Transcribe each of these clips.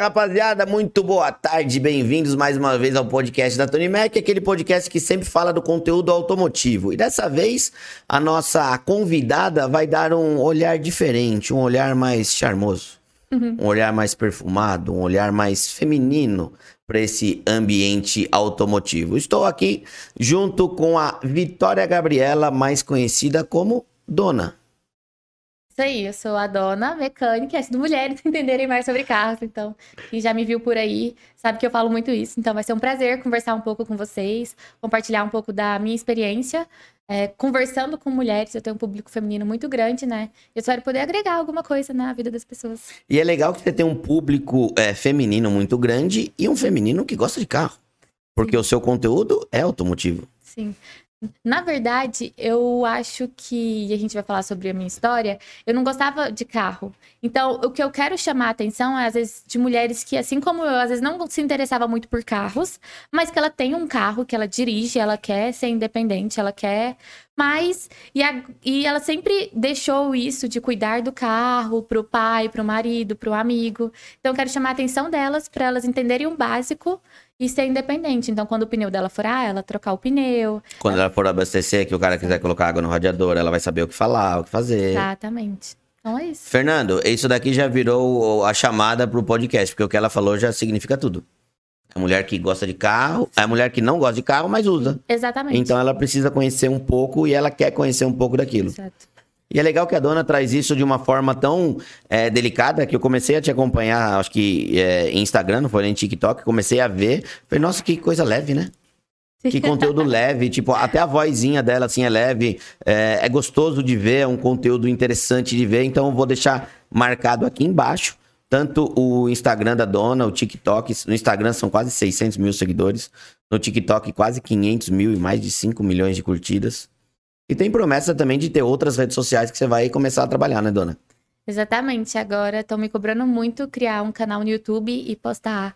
Rapaziada, muito boa tarde, bem-vindos mais uma vez ao podcast da Tony Mac, aquele podcast que sempre fala do conteúdo automotivo. E dessa vez a nossa convidada vai dar um olhar diferente, um olhar mais charmoso, uhum. um olhar mais perfumado, um olhar mais feminino para esse ambiente automotivo. Estou aqui junto com a Vitória Gabriela, mais conhecida como Dona. Isso aí, eu sou a dona mecânica, é mulheres entenderem mais sobre carros, então, quem já me viu por aí, sabe que eu falo muito isso, então vai ser um prazer conversar um pouco com vocês, compartilhar um pouco da minha experiência, é, conversando com mulheres, eu tenho um público feminino muito grande, né? Eu espero poder agregar alguma coisa na vida das pessoas. E é legal que você tem um público é, feminino muito grande e um feminino que gosta de carro, porque Sim. o seu conteúdo é automotivo. Sim. Na verdade, eu acho que, e a gente vai falar sobre a minha história, eu não gostava de carro. Então, o que eu quero chamar a atenção é, às vezes, de mulheres que, assim como eu, às vezes não se interessava muito por carros, mas que ela tem um carro que ela dirige, ela quer ser independente, ela quer mas, e, a, e ela sempre deixou isso de cuidar do carro pro pai, pro marido, pro amigo. Então, quero chamar a atenção delas para elas entenderem o básico e ser independente. Então, quando o pneu dela furar, ela trocar o pneu. Quando ela, ela for abastecer, que o cara quiser colocar água no radiador, ela vai saber o que falar, o que fazer. Exatamente. Então é isso. Fernando, isso daqui já virou a chamada pro podcast, porque o que ela falou já significa tudo. A mulher que gosta de carro, a mulher que não gosta de carro, mas usa. Exatamente. Então ela precisa conhecer um pouco e ela quer conhecer um pouco daquilo. Exato. E é legal que a dona traz isso de uma forma tão é, delicada que eu comecei a te acompanhar, acho que é, em Instagram, não foi nem TikTok, comecei a ver. Falei, nossa, que coisa leve, né? Que conteúdo leve, tipo, até a vozinha dela, assim, é leve, é, é gostoso de ver, é um conteúdo interessante de ver, então eu vou deixar marcado aqui embaixo tanto o Instagram da dona, o TikTok. No Instagram são quase 600 mil seguidores. No TikTok, quase 500 mil e mais de 5 milhões de curtidas. E tem promessa também de ter outras redes sociais que você vai começar a trabalhar, né, dona? Exatamente. Agora estão me cobrando muito criar um canal no YouTube e postar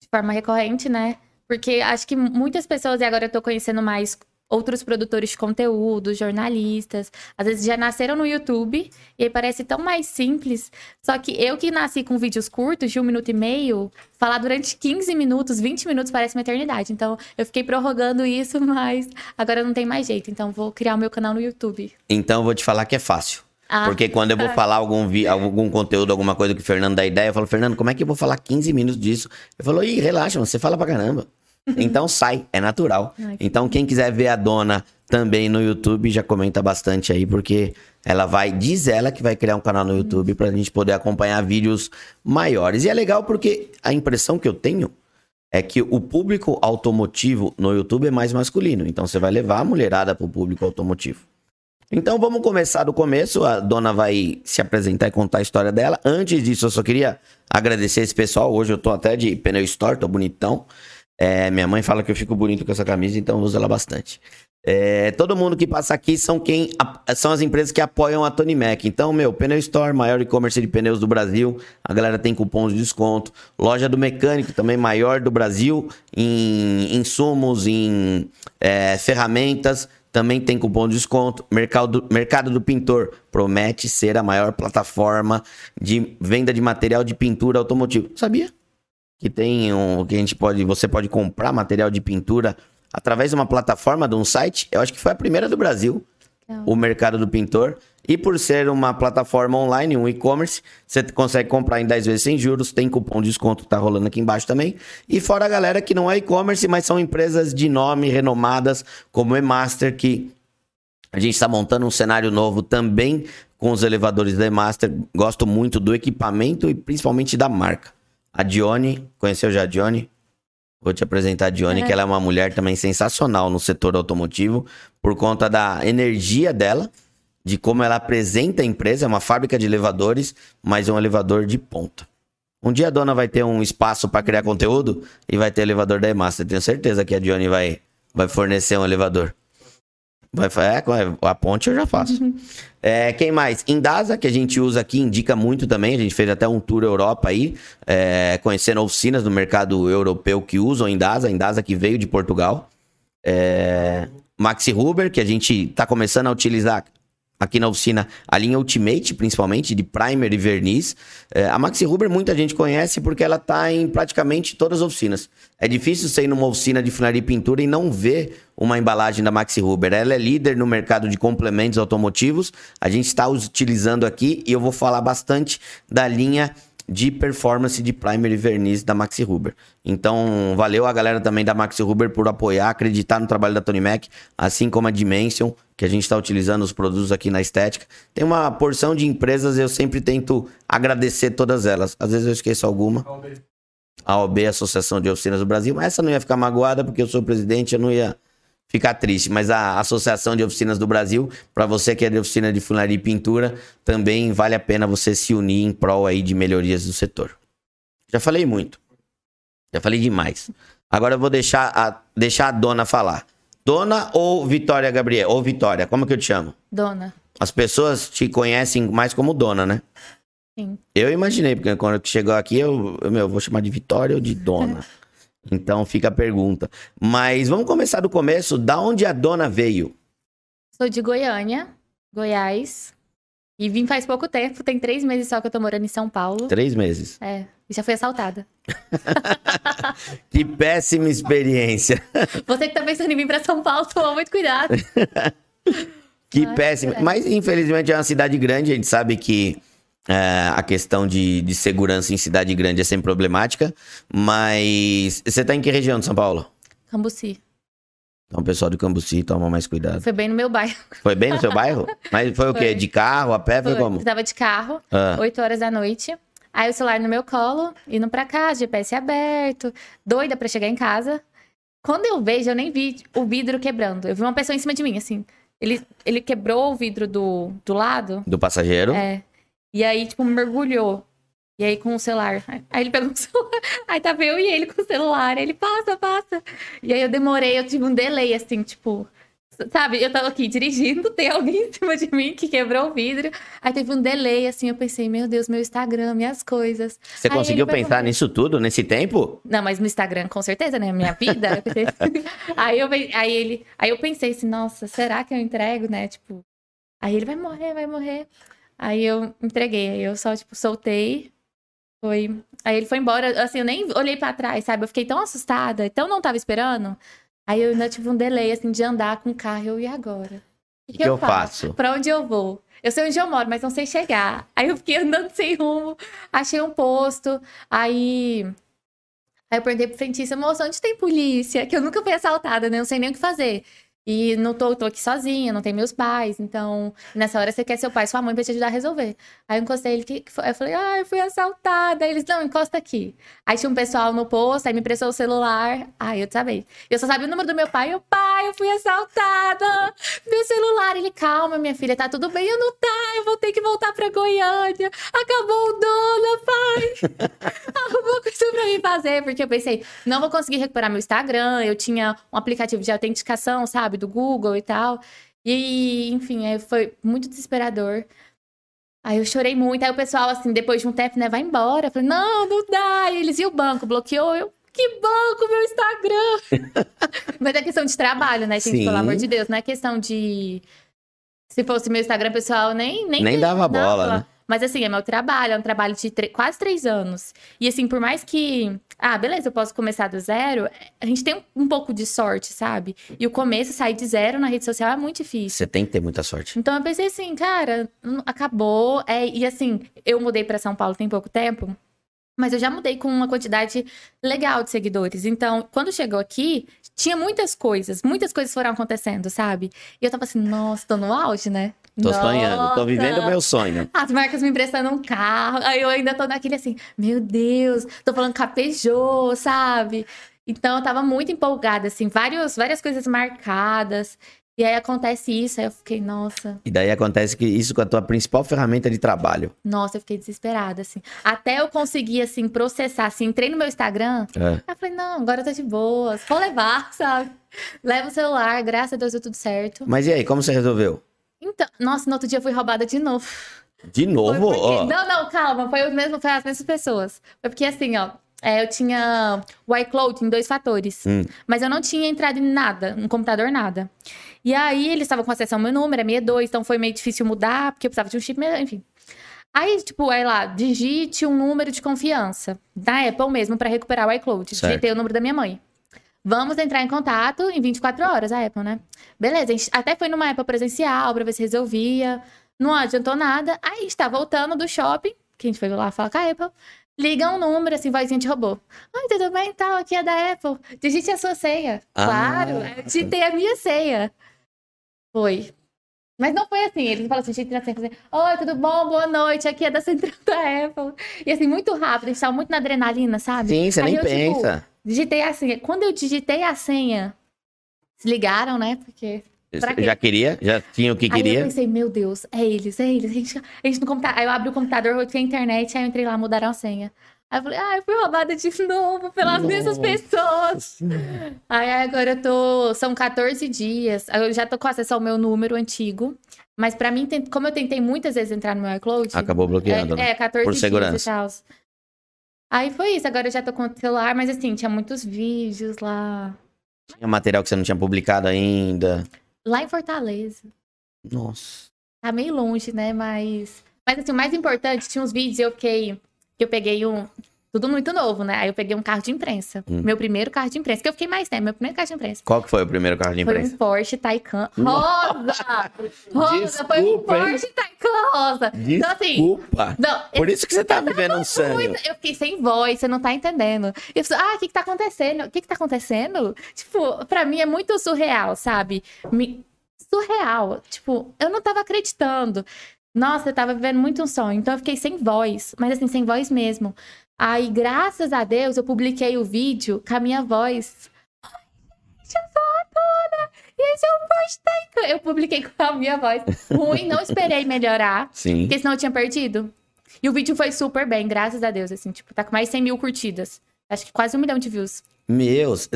de forma recorrente, né? Porque acho que muitas pessoas, e agora eu tô conhecendo mais outros produtores de conteúdo, jornalistas, às vezes já nasceram no YouTube e aí parece tão mais simples. Só que eu que nasci com vídeos curtos de um minuto e meio, falar durante 15 minutos, 20 minutos parece uma eternidade. Então eu fiquei prorrogando isso, mas agora não tem mais jeito. Então vou criar o meu canal no YouTube. Então vou te falar que é fácil. Ah. Porque quando eu vou falar algum, vi, algum conteúdo, alguma coisa que o Fernando dá ideia, eu falo, Fernando, como é que eu vou falar 15 minutos disso? Ele falou, ih, relaxa, você fala pra caramba. Então sai, é natural. Ai, então quem quiser ver a dona também no YouTube já comenta bastante aí, porque ela vai, diz ela que vai criar um canal no YouTube pra gente poder acompanhar vídeos maiores. E é legal porque a impressão que eu tenho é que o público automotivo no YouTube é mais masculino. Então você vai levar a mulherada pro público automotivo. Então vamos começar do começo. A dona vai se apresentar e contar a história dela. Antes disso, eu só queria agradecer esse pessoal. Hoje eu tô até de pneu store, tô bonitão. É, minha mãe fala que eu fico bonito com essa camisa, então eu uso ela bastante. É, todo mundo que passa aqui são quem são as empresas que apoiam a Tony Mac. Então, meu, Pneu Store, maior e-commerce de pneus do Brasil. A galera tem cupons de desconto. Loja do mecânico, também maior do Brasil, em insumos, em é, ferramentas. Também tem cupom de desconto. Mercado, Mercado do Pintor promete ser a maior plataforma de venda de material de pintura automotivo. Sabia? Que tem um que a gente pode, você pode comprar material de pintura através de uma plataforma de um site. Eu acho que foi a primeira do Brasil, Não. o mercado do pintor. E por ser uma plataforma online, um e-commerce, você consegue comprar em 10 vezes sem juros, tem cupom de desconto que tá rolando aqui embaixo também. E fora a galera que não é e-commerce, mas são empresas de nome renomadas, como Emaster, que a gente está montando um cenário novo também com os elevadores da Emaster. Gosto muito do equipamento e principalmente da marca. A Dione, conheceu já a Dione? Vou te apresentar a Dione, que ela é uma mulher também sensacional no setor automotivo, por conta da energia dela, de como ela apresenta a empresa. É uma fábrica de elevadores, mas é um elevador de ponta. Um dia a dona vai ter um espaço para criar conteúdo e vai ter elevador da Emaster. Tenho certeza que a Dione vai, vai fornecer um elevador. Vai, é, a ponte eu já faço. Uhum. É, quem mais? Indasa, que a gente usa aqui, indica muito também. A gente fez até um tour Europa aí, é, conhecendo oficinas do mercado europeu que usam Indasa. Indasa que veio de Portugal. É, Maxi Huber, que a gente está começando a utilizar. Aqui na oficina a linha Ultimate, principalmente, de primer e verniz. É, a Maxi Huber muita gente conhece porque ela está em praticamente todas as oficinas. É difícil você ir numa oficina de funilaria e pintura e não ver uma embalagem da Maxi Huber. Ela é líder no mercado de complementos automotivos. A gente está utilizando aqui e eu vou falar bastante da linha de performance de primer e verniz da Maxi Huber. Então, valeu a galera também da Maxi Huber por apoiar, acreditar no trabalho da Tony Mac, assim como a Dimension, que a gente está utilizando os produtos aqui na estética. Tem uma porção de empresas, eu sempre tento agradecer todas elas. Às vezes eu esqueço alguma. A OB, Associação de Oficinas do Brasil, mas essa não ia ficar magoada porque eu sou presidente, eu não ia ficar triste. Mas a Associação de Oficinas do Brasil, para você que é de oficina de funilaria e pintura, também vale a pena você se unir em prol aí de melhorias do setor. Já falei muito. Já falei demais. Agora eu vou deixar a, deixar a dona falar. Dona ou Vitória Gabriel? Ou Vitória, como que eu te chamo? Dona. As pessoas te conhecem mais como dona, né? Sim. Eu imaginei, porque quando chegou aqui, eu, eu, meu, vou chamar de Vitória ou de dona. Então fica a pergunta. Mas vamos começar do começo. Da onde a dona veio? Sou de Goiânia, Goiás. E vim faz pouco tempo, tem três meses só que eu tô morando em São Paulo. Três meses. É, e já fui assaltada. que péssima experiência. Você que tá pensando em vir pra São Paulo, toma muito cuidado. que Mas, péssima. É. Mas infelizmente é uma cidade grande, a gente sabe que é, a questão de, de segurança em cidade grande é sempre problemática. Mas você tá em que região de São Paulo? Cambuci. Então, o pessoal do Cambuci toma mais cuidado. Foi bem no meu bairro. Foi bem no seu bairro? Mas foi, o quê? De carro, a pé? Foi, foi como? Eu tava de carro, ah. 8 horas da noite. Aí o celular no meu colo, indo pra casa, GPS aberto, doida pra chegar em casa. Quando eu vejo, eu nem vi o vidro quebrando. Eu vi uma pessoa em cima de mim, assim. Ele, ele quebrou o vidro do, do lado. Do passageiro? É. E aí, tipo, mergulhou. E aí com o celular. Aí ele pegou o celular. Aí tava eu e ele com o celular. Aí ele passa, passa. E aí eu demorei, eu tive um delay, assim, tipo. Sabe, eu tava aqui dirigindo, tem alguém em cima de mim que quebrou o vidro. Aí teve um delay, assim, eu pensei, meu Deus, meu Instagram, minhas coisas. Você aí conseguiu pensar nisso tudo, nesse tempo? Não, mas no Instagram, com certeza, né? Minha vida. aí, eu, aí, ele, aí eu pensei assim, nossa, será que eu entrego, né? Tipo, aí ele vai morrer, vai morrer. Aí eu entreguei, aí eu só, tipo, soltei, foi. Aí ele foi embora, assim, eu nem olhei para trás, sabe? Eu fiquei tão assustada, então não tava esperando. Aí eu ainda tive um delay, assim, de andar com o carro. Eu, e agora? O que, que, eu faço? Pra onde eu vou? Eu sei onde eu moro, mas não sei chegar. Aí eu fiquei andando sem rumo, achei um posto, aí. Aí eu perguntei pro frentista, moça, onde tem polícia? Que eu nunca fui assaltada, né? Não sei nem o que fazer. E não tô, tô aqui sozinha, não tem meus pais. Então, nessa hora você quer seu pai sua mãe pra te ajudar a resolver. Aí eu encostei ele, que, que foi? eu falei, ah, eu fui assaltada. Aí eles, não, encosta aqui. Aí tinha um pessoal no posto, aí me emprestou o celular. Aí eu sabia. Eu só sabia o número do meu pai. Eu, pai, eu fui assaltada. Meu celular. Ele, calma, minha filha, tá tudo bem. Eu não tá, eu vou ter que voltar pra Goiânia. Acabou o dono, pai. Arrumou coisa pra mim fazer. Porque eu pensei, não vou conseguir recuperar meu Instagram. Eu tinha um aplicativo de autenticação, sabe? Sabe? Do Google e tal. E, enfim, foi muito desesperador. Aí eu chorei muito. Aí o pessoal, assim, depois de um tempo, né, vai embora. Eu falei, não, não dá. E eles, e o banco? Bloqueou? Eu, que banco, meu Instagram? Mas é questão de trabalho, né, gente? Sim. Pelo amor de Deus. Não é questão de. Se fosse meu Instagram pessoal, nem. Nem, nem dava bola, né? Mas assim, é meu trabalho, é um trabalho de quase três anos. E assim, por mais que. Ah, beleza, eu posso começar do zero, a gente tem um, um pouco de sorte, sabe? E o começo, sair de zero na rede social é muito difícil. Você tem que ter muita sorte. Então eu pensei assim, cara, acabou. É, e assim, eu mudei para São Paulo tem pouco tempo. Mas eu já mudei com uma quantidade legal de seguidores. Então, quando chegou aqui, tinha muitas coisas, muitas coisas foram acontecendo, sabe? E eu tava assim, nossa, tô no auge, né? Tô Nossa. sonhando, tô vivendo o meu sonho. As marcas me emprestando um carro. Aí eu ainda tô naquele assim, meu Deus, tô falando capejou, sabe? Então eu tava muito empolgada, assim, vários, várias coisas marcadas. E aí acontece isso, aí eu fiquei, nossa. E daí acontece que isso com a tua principal ferramenta de trabalho. Nossa, eu fiquei desesperada, assim. Até eu conseguir, assim, processar, assim, entrei no meu Instagram. É. Aí eu falei, não, agora eu tô de boas, vou levar, sabe? Leva o celular, graças a Deus deu tudo certo. Mas e aí, como você resolveu? Então, nossa, no outro dia eu fui roubada de novo. De novo? Porque... Oh. Não, não, calma, foi, o mesmo, foi as mesmas pessoas. Foi porque assim, ó, É, eu tinha o iCloud em dois fatores. Hum. Mas eu não tinha entrado em nada, no computador, nada. E aí eles estavam com acesso ao meu número, é 62, então foi meio difícil mudar, porque eu precisava de um chip, enfim. Aí, tipo, aí lá, digite um número de confiança. Da Apple mesmo, para recuperar o iCloud. Certo. Digitei o número da minha mãe. Vamos entrar em contato em 24 horas, a Apple, né? Beleza, a gente até foi numa Apple presencial pra ver se resolvia. Não adiantou nada. Aí a gente tá voltando do shopping, que a gente foi lá falar com a Apple. Liga um número, assim, vozinha de robô. Oi, tudo bem? Tal, aqui é da Apple. Digite a sua senha. Ah. Claro, eu digitei a minha senha. Foi. Mas não foi assim. Eles falam assim, digitei a senha. Assim, Oi, tudo bom? Boa noite. Aqui é da central da Apple. E assim, muito rápido. A gente tava muito na adrenalina, sabe? Sim, você Aí nem eu, tipo, pensa. Digitei a senha. Quando eu digitei a senha, se ligaram, né? Porque já queria? Já tinha o que Aí eu queria? pensei, meu Deus, é eles, é eles. A gente, a gente no computador. Aí eu abri o computador, voltei a internet, aí eu entrei lá, mudaram a senha. Aí eu falei, ah, eu fui roubada de novo pelas mesmas Nossa. pessoas. Aí agora eu tô. São 14 dias. Eu já tô com acesso ao meu número antigo. Mas pra mim, como eu tentei muitas vezes entrar no meu iCloud. Acabou bloqueando, é, né? é, 14 Por dias segurança. Aí foi isso, agora eu já tô com o celular, mas assim, tinha muitos vídeos lá. Tinha material que você não tinha publicado ainda. Lá em Fortaleza. Nossa. Tá meio longe, né? Mas. Mas assim, o mais importante, tinha uns vídeos eu fiquei. Que eu peguei um. Tudo muito novo, né? Aí eu peguei um carro de imprensa. Hum. Meu primeiro carro de imprensa. Que eu fiquei mais tempo, meu primeiro carro de imprensa. Qual que foi o primeiro carro de Foi imprensa? um Porsche Taycan rosa! Rosa! foi um Desculpa, hein? Porsche Taycan rosa! Então, assim. Desculpa. Não, Por isso que você tá vivendo um sonho. Eu fiquei sem voz, você não tá entendendo. Eu falei, ah, o que que tá acontecendo? O que que tá acontecendo? Tipo, pra mim é muito surreal, sabe? Me- Surreal. Tipo, eu não tava acreditando. Nossa, eu tava vivendo muito um sonho. Então eu fiquei sem voz, mas assim, sem voz mesmo. Aí, graças a Deus, eu publiquei o vídeo com a minha voz. Ai, gente, eu sou a dona! E esse é o Porsche Taycan. Eu publiquei com a minha voz ruim, não esperei melhorar. Sim. Porque senão eu tinha perdido. E o vídeo foi super bem, graças a Deus, assim, tipo, tá com mais de 100 mil curtidas. Acho que quase um milhão de views. Meus.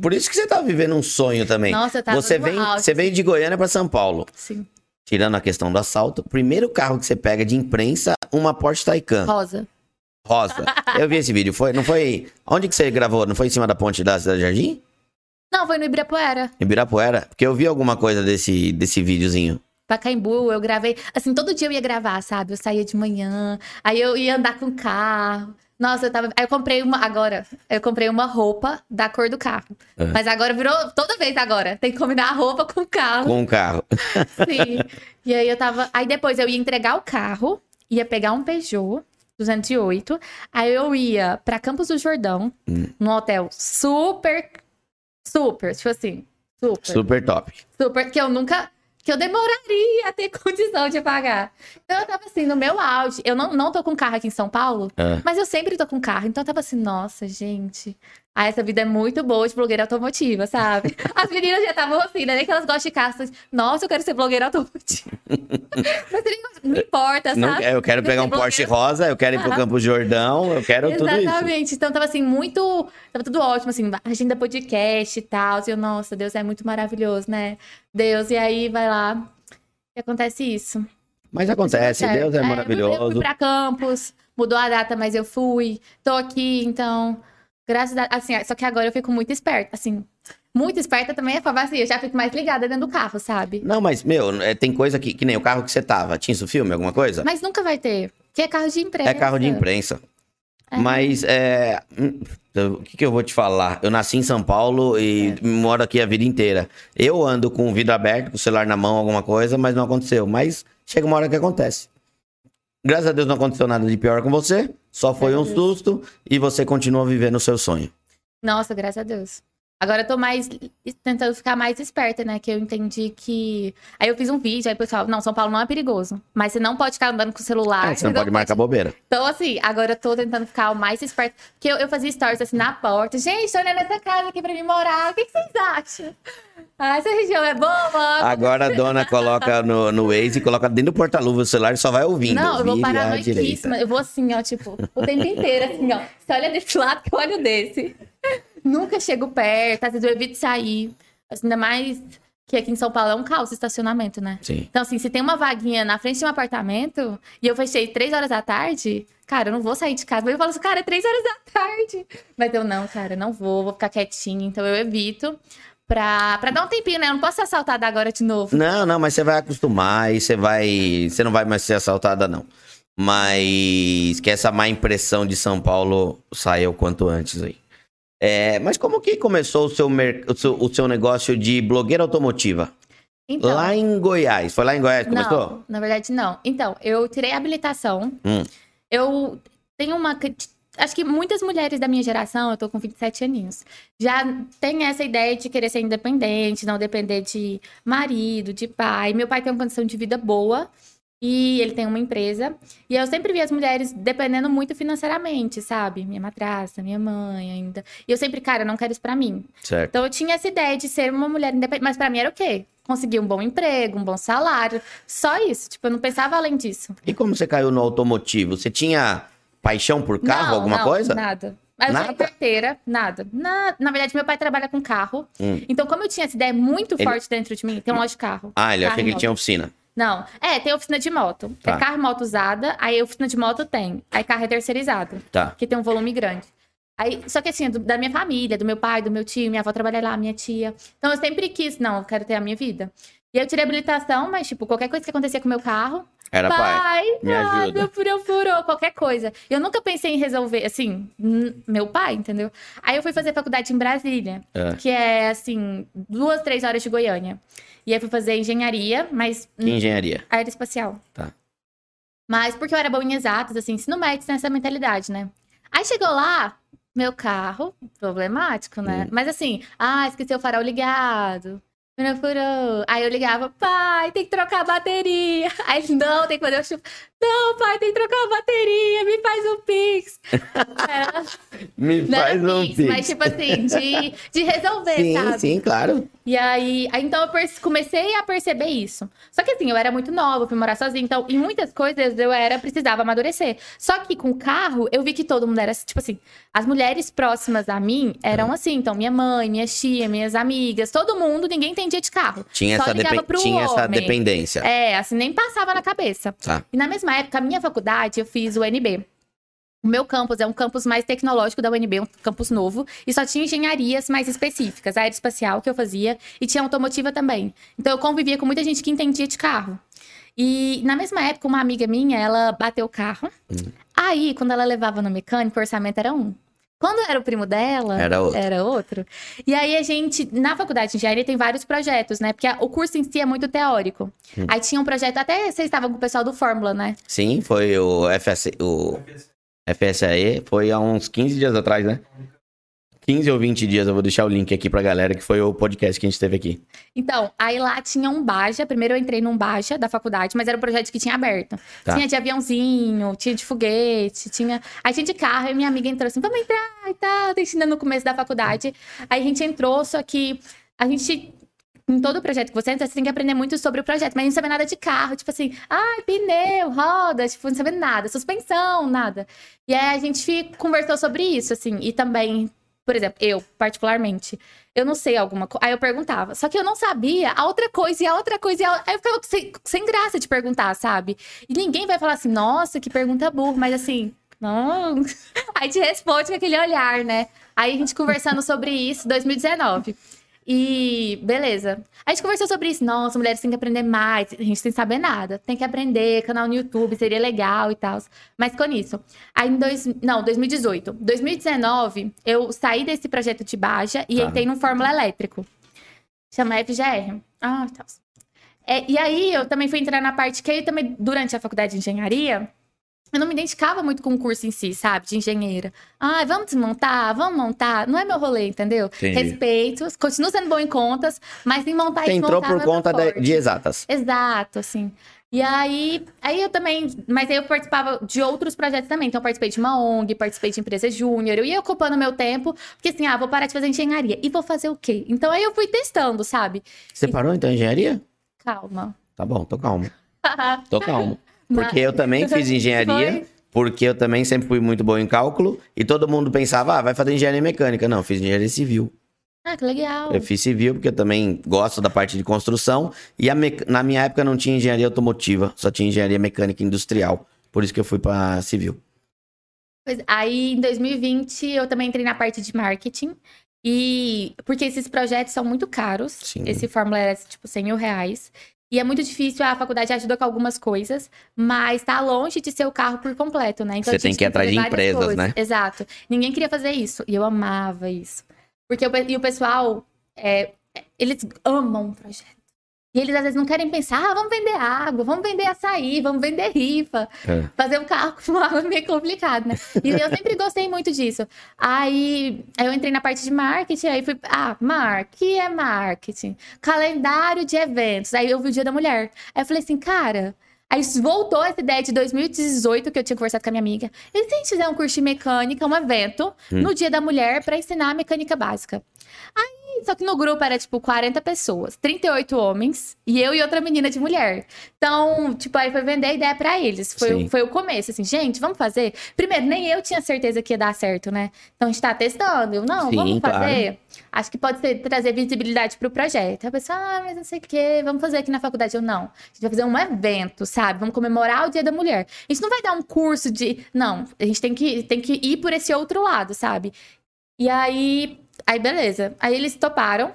Por isso que você tá vivendo um sonho também. Nossa, eu tava você vem, auge. você veio de Goiânia pra São Paulo. Sim. Tirando a questão do assalto, primeiro carro que você pega de imprensa, uma Porsche Taycan Rosa. Rosa. Eu vi esse vídeo, foi? Não foi? Onde que você gravou? Não foi em cima da ponte da Cidade Jardim? Não, foi no Ibirapuera. Ibirapuera? Porque eu vi alguma coisa desse, desse videozinho. Pacaembu, eu gravei. Assim, todo dia eu ia gravar, sabe? Eu saía de manhã, aí eu ia andar com carro. Nossa, eu tava. Aí eu comprei uma. Agora, eu comprei uma roupa da cor do carro. É. Mas agora virou. Toda vez agora. Tem que combinar a roupa com o carro. Com um carro. Sim. E aí eu tava. Aí depois eu ia entregar o carro, ia pegar um Peugeot 208. Aí eu ia pra Campos do Jordão, Hum. num hotel super. Super, tipo assim. Super. Super top. Super. Que eu nunca. Que eu demoraria a ter condição de pagar. Então eu tava assim, no meu auge. Eu não, não tô com carro aqui em São Paulo, É. mas eu sempre tô com carro. Então eu tava assim, nossa, gente. Ah, essa vida é muito boa de blogueira automotiva, sabe? As meninas já estavam assim, né? Nem que elas gostam de carro. assim, Nossa, eu quero ser blogueira automotiva. mas nem- não importa, Não- sabe? eu quero pegar um ser Porsche blogueira. rosa, eu quero ir pro Campo Jordão, eu quero tudo isso. Exatamente. Então tava assim, muito. Tava tudo ótimo, assim, agenda podcast e tal. E eu, nossa, Deus é muito maravilhoso, né? Deus, e aí vai lá e acontece isso. Mas acontece, Certo. Deus é Eu fui maravilhoso. pra campus, mudou a data, mas eu fui. Tô aqui, então. Graças a assim, só que agora eu fico muito esperta, assim. Muito esperta também é falar assim, eu já fico mais ligada dentro do carro, sabe? Não, mas, meu, é, tem coisa que, que nem o carro que você tava. Tinha isso filme, alguma coisa? Mas nunca vai ter. Que é carro de imprensa. É carro de imprensa. É. Mas, é. hum, O que, que eu vou te falar? Eu nasci em São Paulo e moro aqui a vida inteira. Eu ando com o vidro aberto, com o celular na mão, alguma coisa, mas não aconteceu. Mas chega uma hora que acontece. Graças a Deus não aconteceu nada de pior com você. Só foi um susto e você continua vivendo o seu sonho. Nossa, graças a Deus. Agora eu tô mais tentando ficar mais esperta, né? Que eu entendi que. Aí eu fiz um vídeo, aí o pessoal, não, São Paulo não é perigoso. Mas você não pode ficar andando com o celular. É, você não pode marcar bobeira. Então, assim, agora eu tô tentando ficar o mais esperto. Porque eu, eu fazia stories assim na porta. Gente, tô olhando essa casa aqui pra mim morar. O que, que vocês acham? Ah, essa região é boa? Agora a dona coloca no, no Waze e coloca dentro do porta-luva do celular e só vai ouvindo. Não, eu vou paranoiquíssima. direita. Eu vou assim, ó, tipo, o tempo inteiro, assim, ó. Você olha desse lado que eu olho desse. Nunca chego perto, às vezes eu evito sair. Assim, ainda mais que aqui em São Paulo é um caos estacionamento, né? Sim. Então, assim, se tem uma vaguinha na frente de um apartamento e eu fechei três horas da tarde, cara, eu não vou sair de casa. Mas eu falo assim, cara, é três horas da tarde. Mas eu, não, cara, não vou, vou ficar quietinha. Então eu evito pra, pra dar um tempinho, né? Eu não posso ser assaltada agora de novo. Não, não, mas você vai acostumar e você vai. Você não vai mais ser assaltada, não. Mas que essa má impressão de São Paulo saia o quanto antes aí. É, mas como que começou o seu, o seu, o seu negócio de blogueira automotiva? Então, Lá em Goiás. Foi lá em Goiás que começou? não, na verdade, não. Então, eu tirei a habilitação. Hum. Eu tenho uma. Acho que muitas mulheres da minha geração, eu tô com 27 aninhos, já tem essa ideia de querer ser independente, não depender de marido, de pai. Meu pai tem uma condição de vida boa e ele tem uma empresa. E eu sempre vi as mulheres dependendo muito financeiramente, sabe? Minha madrasta, minha mãe ainda. E eu sempre, cara, eu não quero isso pra mim. Certo. Então eu tinha essa ideia de ser uma mulher independente. Mas pra mim era o quê? Conseguir um bom emprego, um bom salário. Só isso. Tipo, eu não pensava além disso. E como você caiu no automotivo? Você tinha paixão por carro, Não, alguma não, coisa? Nada. Mas eu Nada? tinha carteira, nada. Na, na verdade, meu pai trabalha com carro. Hum. Então, como eu tinha essa ideia muito Ele- forte dentro de mim, tem um loja de carro. Ah, ele Carro achei que ele tinha oficina. Não. É, tem oficina de moto. Tá. É carro e moto usada, aí oficina de moto tem. Aí carro é terceirizado, Tá. que tem um volume grande. Aí, só que assim, é do- da minha família, do meu pai, do meu tio, minha avó trabalha lá, minha tia. Então eu sempre quis, não, eu quero ter a minha vida. E eu tirei habilitação, mas, tipo, qualquer coisa que acontecia com o meu carro, Era pai. pai, me pai, ajuda. meu furou, furou, qualquer coisa. Eu nunca pensei em resolver, assim, meu pai, entendeu? Aí eu fui fazer faculdade em Brasília, É. que é, assim, duas, três horas de Goiânia. E aí fui fazer engenharia, mas Que engenharia. aeroespacial. Tá. Mas porque eu era boa em exatas, assim, ensino médio tem essa mentalidade, né? Aí chegou lá, meu carro, problemático, né? Hum. Mas assim, ah, esqueci o farol ligado. Pneu furou. Aí eu ligava, pai, tem que trocar a bateria. Aí ele, não, tem que fazer o chuva. Não, pai, tem que trocar a bateria, me faz um pix. Era, Me não faz um pix, pix. mas tipo assim, de, de resolver, Sim, sabe? sim, claro. E aí, aí então eu comecei a perceber isso. Só que assim, eu era muito nova, fui morar sozinha, então em muitas coisas eu era precisava amadurecer. Só que com o carro, eu vi que todo mundo era tipo assim, as mulheres próximas a mim eram assim, então minha mãe, minha tia, minhas amigas, todo mundo, ninguém entendia de carro. Tinha, Só essa, ligava depen- pro tinha essa homem. dependência. É, assim, nem passava na cabeça. Tá. E na mesma época, a minha faculdade, eu fiz o UNB. O meu campus é um campus mais tecnológico da UNB, um campus novo, e só tinha engenharias mais específicas, aeroespacial que eu fazia, e tinha automotiva também. Então eu convivia com muita gente que entendia de carro. E na mesma época, uma amiga minha, ela bateu o carro. Hum. Aí, quando ela levava no mecânico, o orçamento era um. Quando era o primo dela, Era outro. era outro. E aí a gente, na faculdade de engenharia, tem vários projetos, né? Porque a- o curso em si é muito teórico. Hum. Aí tinha um projeto, até vocês estavam com o pessoal do Fórmula, né? Sim, foi o, FS, o FSAE, foi há uns 15 dias atrás, né? 15 ou 20 dias, eu vou deixar o link aqui pra galera, que foi o podcast que a gente teve aqui. Então, aí lá tinha um Baja. Primeiro eu entrei num Baja da faculdade, mas era um projeto que tinha aberto. Tá. Tinha de aviãozinho, tinha de foguete, tinha. Aí tinha de carro, e minha amiga entrou assim: vamos entrar e tal. Tá ensinando no começo da faculdade. Aí a gente entrou, só que a gente. Em todo projeto que você entra, você tem que aprender muito sobre o projeto, mas não sabe nada de carro, tipo assim, ai, pneu, roda, tipo, não sabe nada, suspensão, nada. E aí a gente conversou sobre isso, assim, e também, por exemplo, eu, particularmente, eu não sei alguma coisa. Aí eu perguntava. Só que eu não sabia a outra coisa e a outra coisa. E a... Aí eu ficava sem, sem graça de perguntar, sabe? E ninguém vai falar assim, nossa, que pergunta burra, mas assim, não. Aí te responde com aquele olhar, né? Aí a gente conversando sobre isso, 2019. E beleza. A gente conversou sobre isso. Nossa, mulheres têm que aprender mais. A gente sem saber nada. Tem que aprender, canal no YouTube, seria legal e tal. Mas com isso. Aí em dois, não, 2018. 2019, eu saí desse projeto de Baja e Tá. entrei num Fórmula Elétrico. Chama FGR. Ah, tal. É, e aí eu também fui entrar na parte que aí também, durante a faculdade de engenharia, eu não me identificava muito com o curso em si, sabe? De engenheira. Ah, vamos desmontar, vamos montar. Não é meu rolê, entendeu? Entendi. Respeito, continuo sendo bom em contas, mas em montar Você e entrou desmontar por conta de, de exatas. Exato, assim. E aí, aí eu também, mas aí eu participava de outros projetos também. Então eu participei de uma ONG, participei de empresa júnior, eu ia ocupando meu tempo, porque assim, ah, vou parar de fazer engenharia. E vou fazer o quê? Então aí eu fui testando, sabe? Você parou então em engenharia? Calma. Tá bom, tô calmo. Tô calmo. Porque eu também fiz engenharia, porque eu também sempre fui muito bom em cálculo, e todo mundo pensava, ah, vai fazer engenharia mecânica. Não, fiz engenharia civil. Ah, que legal. Eu fiz civil porque eu também gosto da parte de construção. E me... na minha época não tinha engenharia automotiva, só tinha engenharia mecânica industrial. Por isso que eu fui para civil. Pois, aí em 2020 eu também entrei na parte de marketing. E porque esses projetos são muito caros. Sim. Esse fórmula era tipo 100 mil reais. E é muito difícil, a faculdade ajuda com algumas coisas, mas tá longe de ser o carro por completo, né? Então, Você tem que ir atrás de empresas, coisas. né? Exato. Ninguém queria fazer isso. E eu amava isso. Porque eu, e o pessoal, é, eles amam o projeto. E eles às vezes não querem pensar, ah, vamos vender água, vamos vender açaí, vamos vender rifa. É. Fazer um carro com água é meio complicado, né? E eu sempre gostei muito disso. Aí, aí eu entrei na parte de marketing, aí fui, ah, Mar, que é marketing? Calendário de eventos. Aí eu vi o Dia da Mulher. Aí eu falei assim, cara, Aí voltou essa ideia de 2018 que eu tinha conversado com a minha amiga. E se a gente fizer um curso de mecânica, um evento, hum. no Dia da Mulher, para ensinar a mecânica básica? Aí só que no grupo era, tipo, 40 pessoas, 38 homens e eu e outra menina de mulher. Então, tipo, aí foi vender a ideia para eles. Foi, foi o começo, assim, gente, vamos fazer? Primeiro, nem eu tinha certeza que ia dar certo, né? Então a gente tá testando. Eu, não, Sim, vamos fazer. Claro. Acho que pode ser, trazer visibilidade pro projeto. A pessoa, ah, mas não sei o quê, vamos fazer aqui na faculdade. Eu, não. A gente vai fazer um evento, sabe? Vamos comemorar o Dia da Mulher. A gente não vai dar um curso de. Não, a gente tem que, tem que ir por esse outro lado, sabe? E aí Aí, beleza. Aí eles toparam.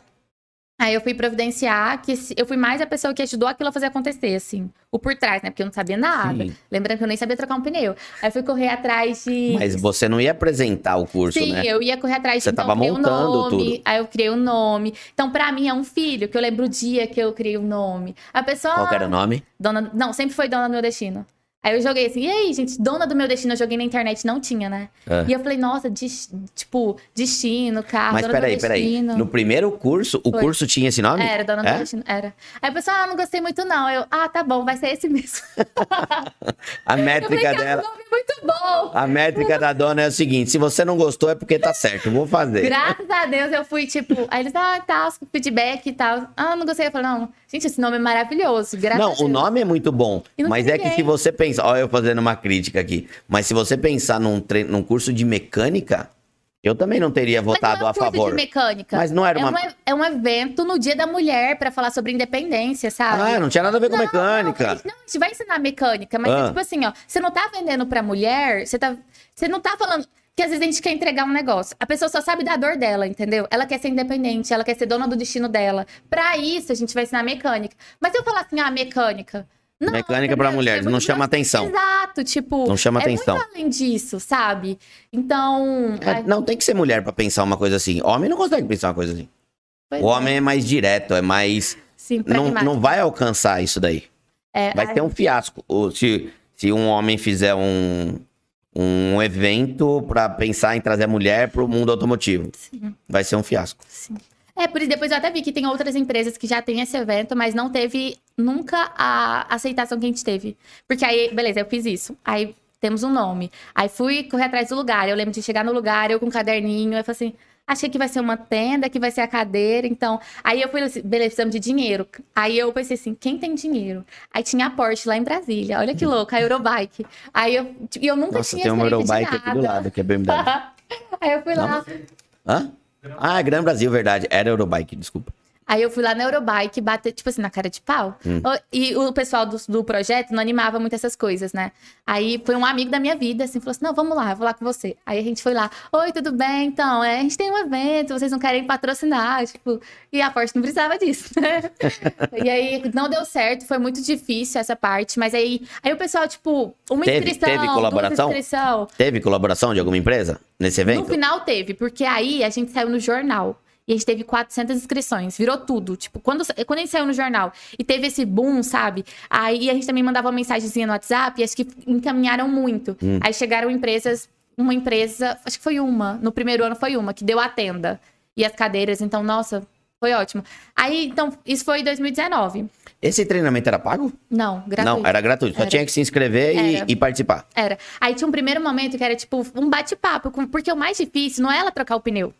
Aí eu fui providenciar, que eu fui mais a pessoa que ajudou aquilo a fazer acontecer, assim. O por trás, né? Porque eu não sabia nada. Sim. Lembrando que eu nem sabia trocar um pneu. Aí eu fui correr atrás de. Mas você não ia apresentar o curso, Sim, né? Sim, eu ia correr atrás de. Você então, tava montando um nome, tudo. Aí eu criei o um nome. Então, pra mim, é um filho, que eu lembro o dia que eu criei o um nome. A pessoa. Qual era o nome? Dona... Não, sempre foi dona do meu destino. Aí eu joguei assim, e aí, gente, dona do meu destino, eu joguei na internet, não tinha, né? É. E eu falei, nossa, de, tipo, destino, carro, Mas peraí, peraí. No primeiro curso, o Foi. curso tinha esse nome? Era, dona é? do meu destino, era. Aí o pessoal, ah, não gostei muito não. Eu, ah, tá bom, vai ser esse mesmo. a métrica falei, dela... Muito bom. A métrica da dona é o seguinte, se você não gostou é porque tá certo, vou fazer. Graças a Deus eu fui, tipo, aí eles, ah, tá, feedback e tal. Ah, não gostei. Eu falei, não, gente, esse nome é maravilhoso, graças Não, o nome é muito bom, mas é que se você pensa, ó, eu fazendo uma crítica aqui. Mas se você pensar num, tre... num curso de mecânica, eu também não teria votado não é a favor. Mecânica. Mas não era uma... É, um, é um evento no Dia da Mulher para falar sobre independência, sabe? Ah, não tinha nada a ver com não, mecânica. Não, a, gente, não, a gente vai ensinar mecânica, mas é ah. é tipo assim, ó, você não tá vendendo pra mulher, você tá. Você não tá falando. Que às vezes a gente quer entregar um negócio. A pessoa só sabe da dor dela, entendeu? Ela quer ser independente, ela quer ser dona do destino dela. Para isso, a gente vai ensinar mecânica. Mas se eu falar assim, ah, mecânica. Não, Mecânica para mulheres, não chama atenção. Exato, tipo. Não chama é atenção. Além disso, sabe? Então. É, Não tem que ser mulher para pensar uma coisa assim. Homem não consegue pensar uma coisa assim. Pois o homem é. é mais direto, é mais. Sim, não, não vai alcançar isso daí. É, vai ter um fiasco. Se, se um homem fizer um, um evento para pensar em trazer a mulher para o mundo automotivo, Sim. vai ser um fiasco. Sim. É, por isso depois eu até vi que tem outras empresas que já têm esse evento, mas não teve nunca a aceitação que a gente teve. Porque aí, beleza, eu fiz isso. Aí temos um nome. Aí fui correr atrás do lugar. Eu lembro de chegar no lugar, eu com um caderninho, eu falei assim. Achei que vai ser uma tenda, que vai ser a cadeira, então. Aí eu fui assim, beleza, precisamos de dinheiro. Aí eu pensei assim, quem tem dinheiro? Aí tinha a Porsche lá em Brasília, olha que louco, a Eurobike. Aí eu, eu nunca Nossa, tinha tem uma Eurobike aqui do lado, que é BMW. Aí eu fui lá. Hã? Ah, é Gran Brasil, verdade. Era Eurobike, desculpa. Aí eu fui lá na Eurobike bater, tipo assim, na cara de pau. Hum. E o pessoal do, do projeto não animava muito essas coisas, né? Aí foi um amigo da minha vida, assim, falou assim: não, vamos lá, eu vou lá com você. Aí a gente foi lá, oi, tudo bem? Então, é, a gente tem um evento, vocês não querem patrocinar, tipo, e a Porsche não precisava disso, né? e aí não deu certo, foi muito difícil essa parte, mas aí, aí o pessoal, tipo, uma teve, inscrição. Teve colaboração? Inscrição. Teve colaboração de alguma empresa nesse evento? No final teve, porque aí a gente saiu no jornal. E a gente teve 400 inscrições, virou tudo. Tipo, quando, quando a gente saiu no jornal e teve esse boom, sabe? Aí a gente também mandava uma mensagenzinha no WhatsApp e acho que encaminharam muito. Hum. Aí chegaram empresas, uma empresa, acho que foi uma, no primeiro ano foi uma, que deu a tenda e as cadeiras. Então, nossa, foi ótimo. Aí, então, isso foi em 2019. Esse treinamento era pago? Não, gratuito. Não, era gratuito. Só era. tinha que se inscrever e, e, participar. Era. Aí tinha um primeiro momento que era tipo um bate-papo, porque o mais difícil não é ela trocar o pneu.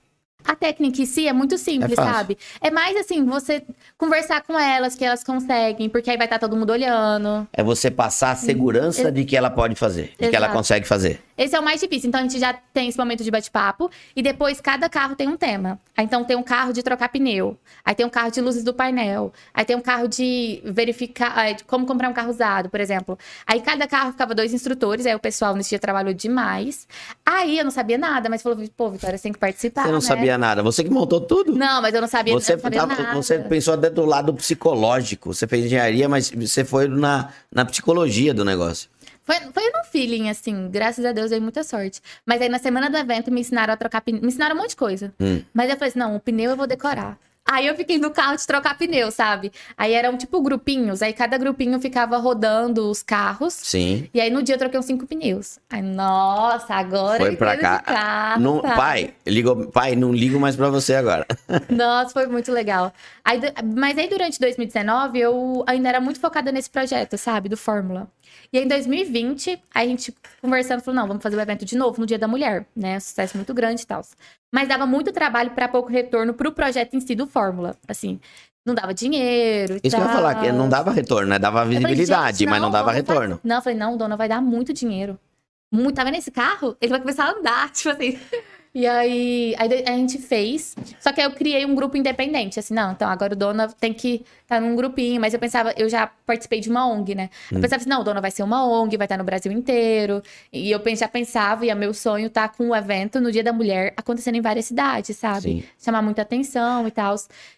A técnica em si é muito simples, é sabe? É mais assim, você conversar com elas, que elas conseguem, porque aí vai estar todo mundo olhando. É você passar a segurança de que ela pode fazer, de que ela consegue fazer. Esse é o mais difícil. Então a gente já tem esse momento de bate-papo e depois cada carro tem um tema. Aí, então tem um carro de trocar pneu, aí tem um carro de luzes do painel, aí tem um carro de verificar de como comprar um carro usado, por exemplo. Aí cada carro ficava dois instrutores, aí o pessoal nesse dia trabalhou demais. Aí eu não sabia nada, mas falou, pô, Vitória, você tem que participar. Você não né? sabia nada, você que montou tudo? Não, mas eu não sabia, você, não sabia tava, nada. você pensou até do lado psicológico. Você fez engenharia, mas você foi na, na psicologia do negócio. Foi, foi no feeling, assim, graças a Deus, dei muita sorte. Mas aí na semana do evento me ensinaram a trocar pneu, me ensinaram um monte de coisa. Hum. Mas eu falei assim, não, o pneu eu vou decorar. Aí eu fiquei no carro de trocar pneu, sabe? Aí eram tipo grupinhos, aí cada grupinho ficava rodando os carros. Sim. E aí no dia eu troquei uns cinco pneus. Aí, nossa, agora Foi pra cá. carro, Não, sabe? pai, ligou, pai, não ligo mais pra você agora. Nossa, foi muito legal. Aí, mas aí durante 2019 eu ainda era muito focada nesse projeto, sabe? Do Fórmula. E em 2020, aí a gente conversando, falou: não, vamos fazer o evento de novo no Dia da Mulher, né? Sucesso muito grande e tal. Mas dava muito trabalho para pouco retorno pro projeto em si do Fórmula. Assim, não dava dinheiro. Isso que eu ia tal. falar, que não dava retorno, né? Dava falei, visibilidade, "Gente, mas não dava retorno. fazer." Não, eu falei, não, o dono vai dar muito dinheiro. Muito, tá vendo esse carro? Ele vai começar a andar, tipo assim. E aí, aí a gente fez. Só que aí eu criei um grupo independente. Assim, não, então agora o dono tem que estar num grupinho. Mas eu pensava, eu já participei de uma ONG, né? Eu pensava assim, não, o dono vai ser uma ONG, vai estar no Brasil inteiro. E eu já pensava, e é meu sonho tá com o evento no Dia da Mulher acontecendo em várias cidades, sabe? Sim. Chamar muita atenção e tal.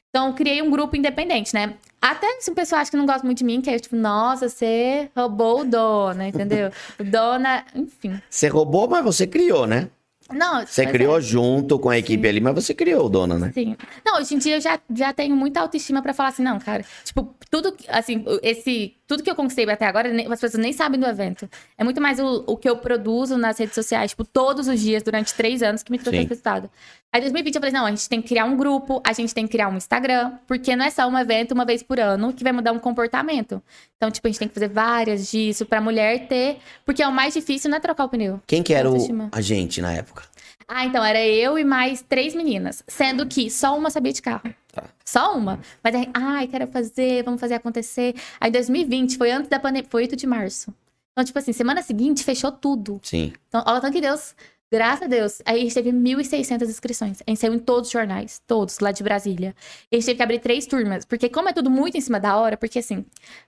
Então, eu criei um grupo independente, né? Até se o pessoal acha que não gosta muito de mim, que é tipo, nossa, você roubou o dona, entendeu? O dona, enfim. Você roubou, mas você criou, né? Não, Você criou é, junto com a equipe ali, mas você criou o dono, né? Sim. Não, hoje em dia eu já, já tenho muita autoestima pra falar assim, não, cara. Tipo, tudo, que- assim, esse, tudo que eu conquistei até agora, as pessoas nem sabem do evento. É muito mais o, o que eu produzo nas redes sociais, tipo, todos os dias, durante três anos, que me trouxe Sim. esse resultado. Aí, em 2020, eu falei, não, a gente tem que criar um grupo, a gente tem que criar um Instagram, porque não é só um evento uma vez por ano que vai mudar um comportamento. Então, tipo, a gente tem que fazer várias disso pra mulher ter, porque é o mais difícil, não é trocar o pneu. Quem que era o Autoestima. agente na época? Ah, então era eu e mais três meninas. Sendo que só uma sabia de carro. Tá. Só uma. Mas aí, ai, quero fazer, vamos fazer acontecer. Aí 2020, foi antes da pandemia, foi 8 de março. Então, tipo assim, semana seguinte fechou tudo. Sim. Então, olha o tanto que Deus, graças a Deus. Aí a gente teve 1.600 inscrições. A gente saiu em todos os jornais, todos, lá de Brasília. A gente teve que abrir três turmas, porque como é tudo muito em cima da hora, porque assim,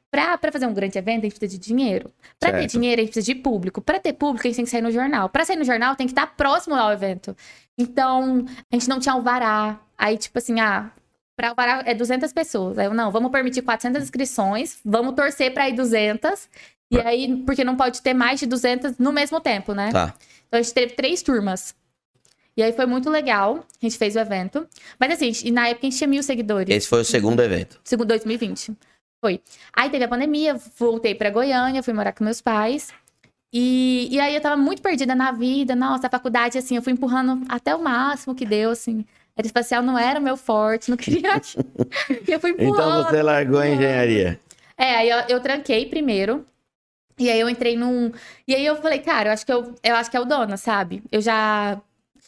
pra, pra fazer um grande evento, a gente precisa de dinheiro. Pra ter Certo. dinheiro, a gente precisa de público. Pra ter público, a gente tem que sair no jornal. Pra sair no jornal, tem que estar próximo ao evento. Então, a gente não tinha alvará. Aí, tipo assim, ah, pra alvará é 200 pessoas. Aí eu, não, vamos permitir 400 inscrições, vamos torcer pra ir 200. E aí, porque não pode ter mais de 200 no mesmo tempo, né? Tá. Então a gente teve três turmas. E aí foi muito legal. A gente fez o evento. Mas assim, gente- na época a gente tinha mil seguidores. Esse foi o segundo evento. Segundo 2020. Foi. Aí teve a pandemia, voltei pra Goiânia, fui morar com meus pais. E, e aí eu tava muito perdida na vida. Nossa, a faculdade, assim, eu fui empurrando até o máximo que deu, assim. Aeroespacial não era o meu forte, não queria. e eu fui empurrando. Então você largou a engenharia. É, aí eu, eu tranquei primeiro. E aí eu entrei num. E aí eu falei, cara, eu acho que eu, eu acho que é o dono, sabe? Eu já.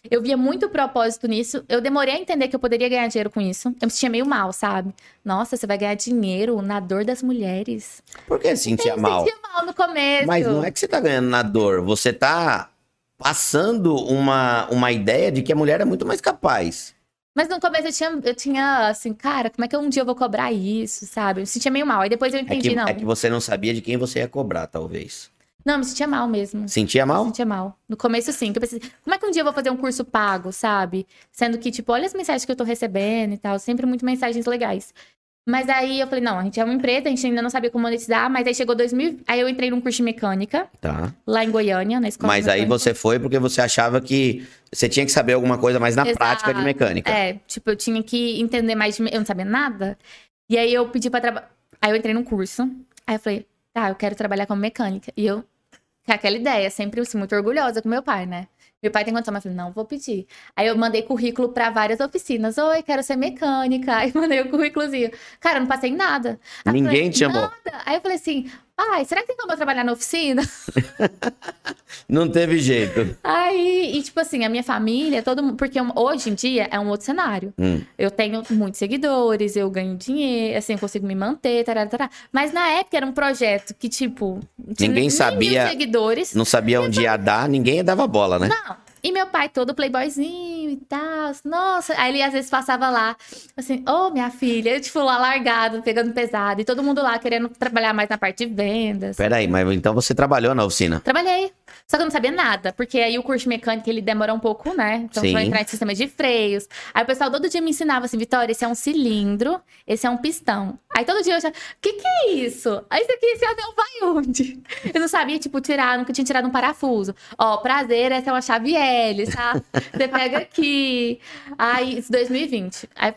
Eu via muito propósito nisso. Eu demorei a entender que eu poderia ganhar dinheiro com isso. Eu me sentia meio mal, sabe? Nossa, você vai ganhar dinheiro na dor das mulheres. Por que sentia eu mal? sentia mal no começo. Mas não é que você tá ganhando na dor, você tá passando uma, uma ideia de que a mulher é muito mais capaz. Mas no começo eu tinha, eu tinha assim, cara, como é que um dia eu vou cobrar isso, sabe? Eu me sentia meio mal. Aí depois eu É entendi, que, não. é que você não sabia de quem você ia cobrar, talvez. Não, eu me sentia mal mesmo. Sentia Me mal? sentia mal. No começo, sim. Que eu pensei, como é que um dia eu vou fazer um curso pago, sabe? Sendo que, tipo, olha as mensagens que eu tô recebendo e tal. Sempre muito mensagens legais. Mas aí eu falei, não, a gente é uma empresa, a gente ainda não sabia como monetizar, mas aí chegou 2000. Aí eu entrei num curso de mecânica, Tá. lá em Goiânia, na escola. Mas aí você foi porque você achava que você tinha que saber alguma coisa mais na Exato. prática de mecânica. É, tipo, eu tinha que entender mais de. Eu não sabia nada. E aí eu pedi pra trabalhar. Aí eu entrei num curso. Aí eu falei, tá, eu quero trabalhar como mecânica. E eu, com aquela ideia, sempre assim, muito orgulhosa com meu pai, né? Meu pai tem condição, mas eu falei, não, vou pedir. Aí eu mandei currículo pra várias oficinas. Oi, quero ser mecânica. Aí mandei o currículozinho. Cara, eu não passei em nada. Aí Ninguém falei, te chamou. Nada. Aí eu falei assim, pai, será que tem como eu trabalhar na oficina? Não teve jeito. Aí, e tipo assim, a minha família, todo mundo. Porque hoje em dia é um outro cenário. Hum. Eu tenho muitos seguidores, eu ganho dinheiro, assim, eu consigo me manter, tarará, tarará. Mas na época era um projeto que, tipo. tinha Ninguém sabia- seguidores. Não sabia onde ia dar, ninguém dava bola, né? Não. E meu pai todo playboyzinho e tal. Nossa. Aí ele às vezes passava lá, assim, ô minha filha, eu, tipo, lá largado, pegando pesado. E todo mundo lá querendo trabalhar mais na parte de vendas. Peraí, mas então você trabalhou na oficina? Trabalhei. Só que eu não sabia nada, porque aí o curso de mecânica ele demora um pouco, né? Então Sim. vai entrar em sistema de freios. Aí o pessoal todo dia me ensinava assim, Vitória, esse é um cilindro, esse é um pistão. Aí todo dia eu já, que que é isso? Aí isso aqui, esse anel vai onde? Eu não sabia, tipo, tirar, nunca tinha tirado um parafuso. Ó, prazer, essa é uma chave Tá? Você pega aqui. Aí, isso 2020. Aí,